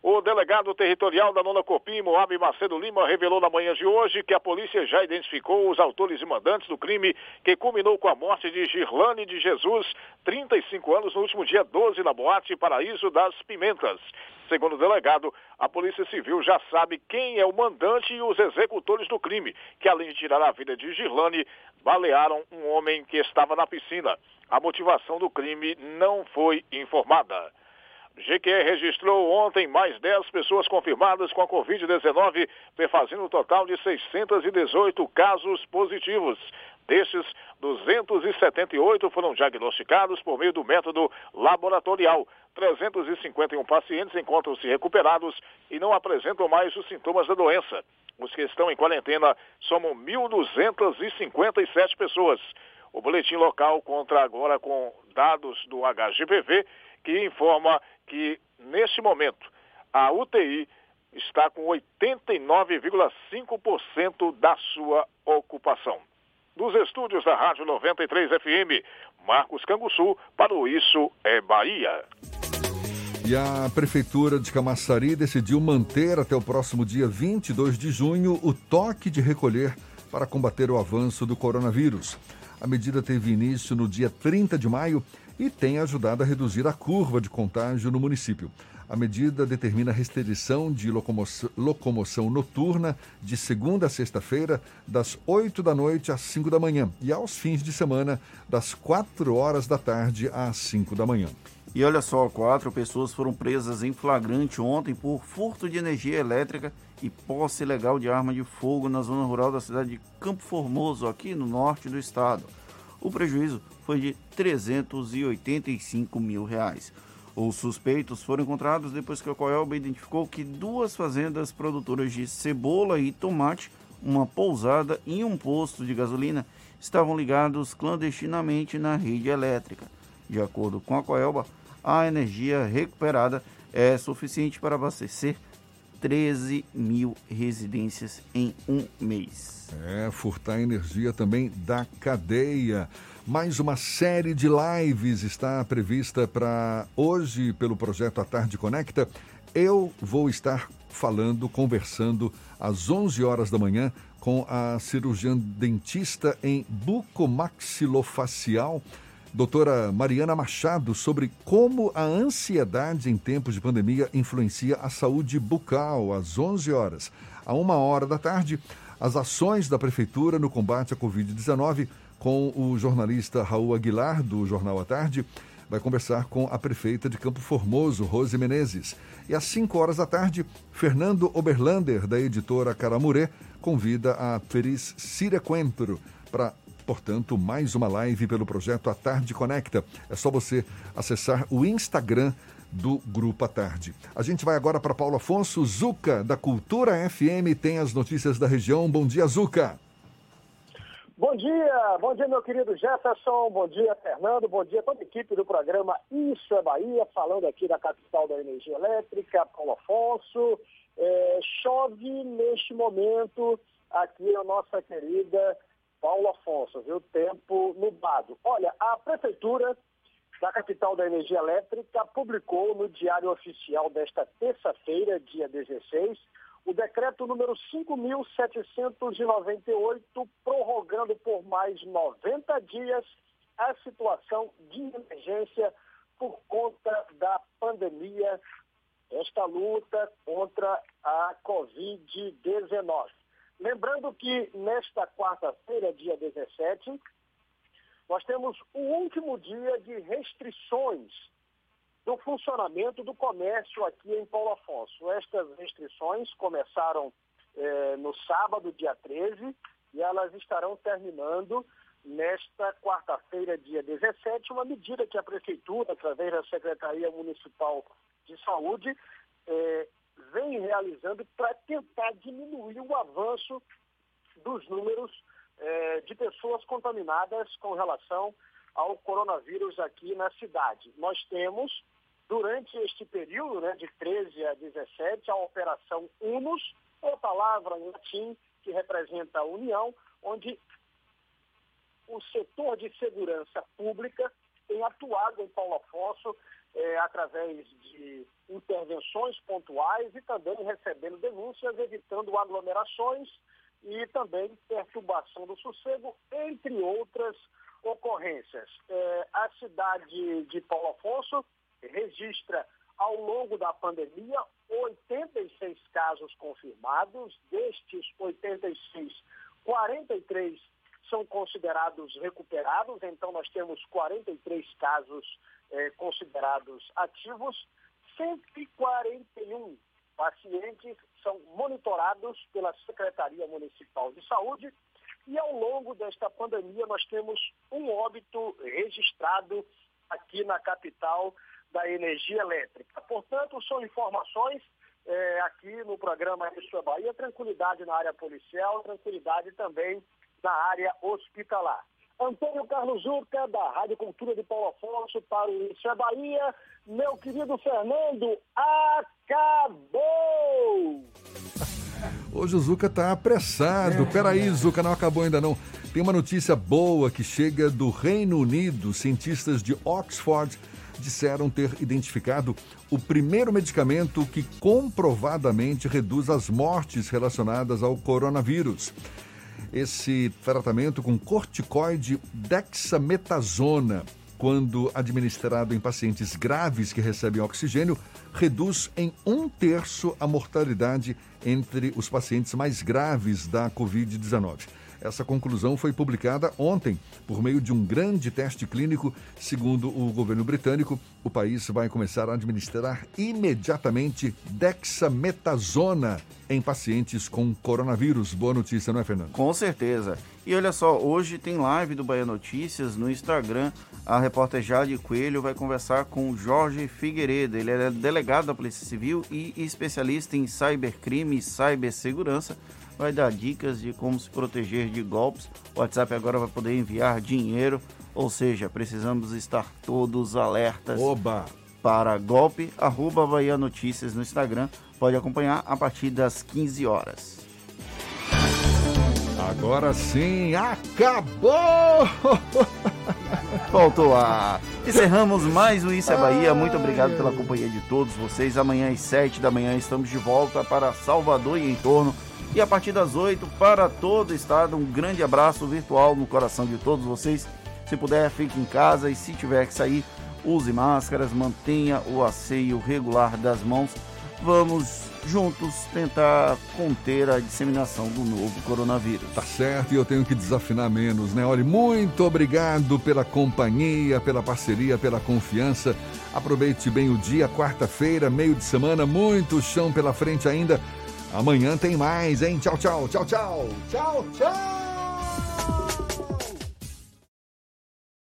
O delegado territorial da Nona Copim, Moab Macedo Lima, revelou na manhã de hoje que a polícia já identificou os autores e mandantes do crime que culminou com a morte de Girlane de Jesus, 35 anos, no último dia 12, na boate Paraíso das Pimentas. Segundo o delegado, a Polícia Civil já sabe quem é o mandante e os executores do crime, que além de tirar a vida de Girlane, balearam um homem que estava na piscina. A motivação do crime não foi informada. GQE registrou ontem mais 10 pessoas confirmadas com a Covid-19, fazendo um total de 618 casos positivos. Destes, 278 foram diagnosticados por meio do método laboratorial. 351 pacientes encontram-se recuperados e não apresentam mais os sintomas da doença. Os que estão em quarentena somam 1.257 pessoas. O boletim local contra agora com dados do HGPV, que informa que, neste momento, a UTI está com 89,5% da sua ocupação. Dos estúdios da Rádio 93 FM, Marcos Canguçu, para o Isso é Bahia. E a Prefeitura de Camaçari decidiu manter até o próximo dia 22 de junho o toque de recolher para combater o avanço do coronavírus. A medida teve início no dia 30 de maio e tem ajudado a reduzir a curva de contágio no município. A medida determina a restrição de locomoção, locomoção noturna de segunda a sexta-feira, das 8 da noite às 5 da manhã, e aos fins de semana, das 4 horas da tarde às 5 da manhã. E olha só, quatro pessoas foram presas em flagrante ontem por furto de energia elétrica e posse ilegal de arma de fogo na zona rural da cidade de Campo Formoso, aqui no norte do estado. O prejuízo foi de 385 mil reais. Os suspeitos foram encontrados depois que a Coelba identificou que duas fazendas produtoras de cebola e tomate, uma pousada e um posto de gasolina estavam ligados clandestinamente na rede elétrica. De acordo com a Coelba, a energia recuperada é suficiente para abastecer 13 mil residências em um mês. É, furtar energia também da cadeia. Mais uma série de lives está prevista para hoje pelo projeto A Tarde Conecta. Eu vou estar falando, conversando às 11 horas da manhã com a cirurgiã dentista em bucomaxilofacial, doutora Mariana Machado, sobre como a ansiedade em tempos de pandemia influencia a saúde bucal, às 11 horas. À uma hora da tarde, as ações da Prefeitura no combate à Covid-19 com o jornalista Raul Aguilar, do Jornal à Tarde. Vai conversar com a prefeita de Campo Formoso, Rose Menezes. E às 5 horas da tarde, Fernando Oberlander, da editora Caramurê, convida a Feliz Cira Coentro para portanto, mais uma live pelo projeto A Tarde Conecta. É só você acessar o Instagram do Grupo à Tarde. A gente vai agora para Paulo Afonso Zuca, da Cultura FM, tem as notícias da região. Bom dia, Zuca. Bom dia, bom dia meu querido Jefferson, bom dia Fernando, bom dia toda a equipe do programa Isso é Bahia, falando aqui da capital da energia elétrica, Paulo Afonso. É, chove neste momento aqui a nossa querida Paulo Afonso, viu? Tempo nublado. Olha, a prefeitura da capital da energia elétrica publicou no Diário Oficial desta terça-feira, dia 16, o decreto número 5.798, prorrogando por mais 90 dias a situação de emergência por conta da pandemia, esta luta contra a Covid-19. Lembrando que nesta quarta-feira, dia 17, nós temos o último dia de restrições do funcionamento do comércio aqui em Paulo Afonso. Estas restrições começaram eh, no sábado, dia 13, e elas estarão terminando nesta quarta-feira, dia 17, uma medida que a Prefeitura, através da Secretaria Municipal de Saúde, eh, vem realizando para tentar diminuir o avanço dos números eh, de pessoas contaminadas com relação ao coronavírus aqui na cidade. Nós temos durante este período, né, de 13 a 17, a Operação UNUS, ou palavra em latim que representa a União, onde o setor de segurança pública tem atuado em Paulo Afonso é, através de intervenções pontuais e também recebendo denúncias, evitando aglomerações e também perturbação do sossego, entre outras ocorrências. É, a cidade de Paulo Afonso registra ao longo da pandemia 86 casos confirmados, destes 86, 43 são considerados recuperados, então nós temos 43 casos eh, considerados ativos, 141 pacientes são monitorados pela Secretaria Municipal de Saúde. E ao longo desta pandemia nós temos um óbito registrado aqui na capital da energia elétrica. Portanto, são informações é, aqui no programa Isso é Bahia, tranquilidade na área policial, tranquilidade também na área hospitalar. Antônio Carlos Zuca, da Rádio Cultura de Paulo Afonso, para o Isso é Bahia. Meu querido Fernando, acabou! Hoje o Zuca está apressado. É, Peraí, é. Zuca, não acabou ainda não. Tem uma notícia boa que chega do Reino Unido. Cientistas de Oxford disseram ter identificado o primeiro medicamento que comprovadamente reduz as mortes relacionadas ao coronavírus. Esse tratamento com corticoide dexametasona, quando administrado em pacientes graves que recebem oxigênio, reduz em um terço a mortalidade entre os pacientes mais graves da Covid-19. Essa conclusão foi publicada ontem por meio de um grande teste clínico. Segundo o governo britânico, o país vai começar a administrar imediatamente dexametasona em pacientes com coronavírus. Boa notícia, não é, Fernando? Com certeza. E olha só, hoje tem live do Bahia Notícias no Instagram. A repórter Jade Coelho vai conversar com Jorge Figueiredo. Ele é delegado da Polícia Civil e especialista em cybercrime e cibersegurança vai dar dicas de como se proteger de golpes. O WhatsApp agora vai poder enviar dinheiro, ou seja, precisamos estar todos alertas Oba. para golpe. Arroba Bahia Notícias no Instagram. Pode acompanhar a partir das 15 horas. Agora sim, acabou! Voltou a. Encerramos mais o Isso é Bahia. Muito obrigado pela companhia de todos vocês. Amanhã às 7 da manhã estamos de volta para Salvador e em torno e a partir das 8 para todo o estado. Um grande abraço virtual no coração de todos vocês. Se puder, fique em casa e se tiver que sair, use máscaras, mantenha o asseio regular das mãos. Vamos juntos tentar conter a disseminação do novo coronavírus. Tá certo, e eu tenho que desafinar menos, né? Olha, muito obrigado pela companhia, pela parceria, pela confiança. Aproveite bem o dia, quarta-feira, meio de semana, muito chão pela frente ainda. Amanhã tem mais, hein? Tchau, tchau, tchau, tchau. Tchau, tchau.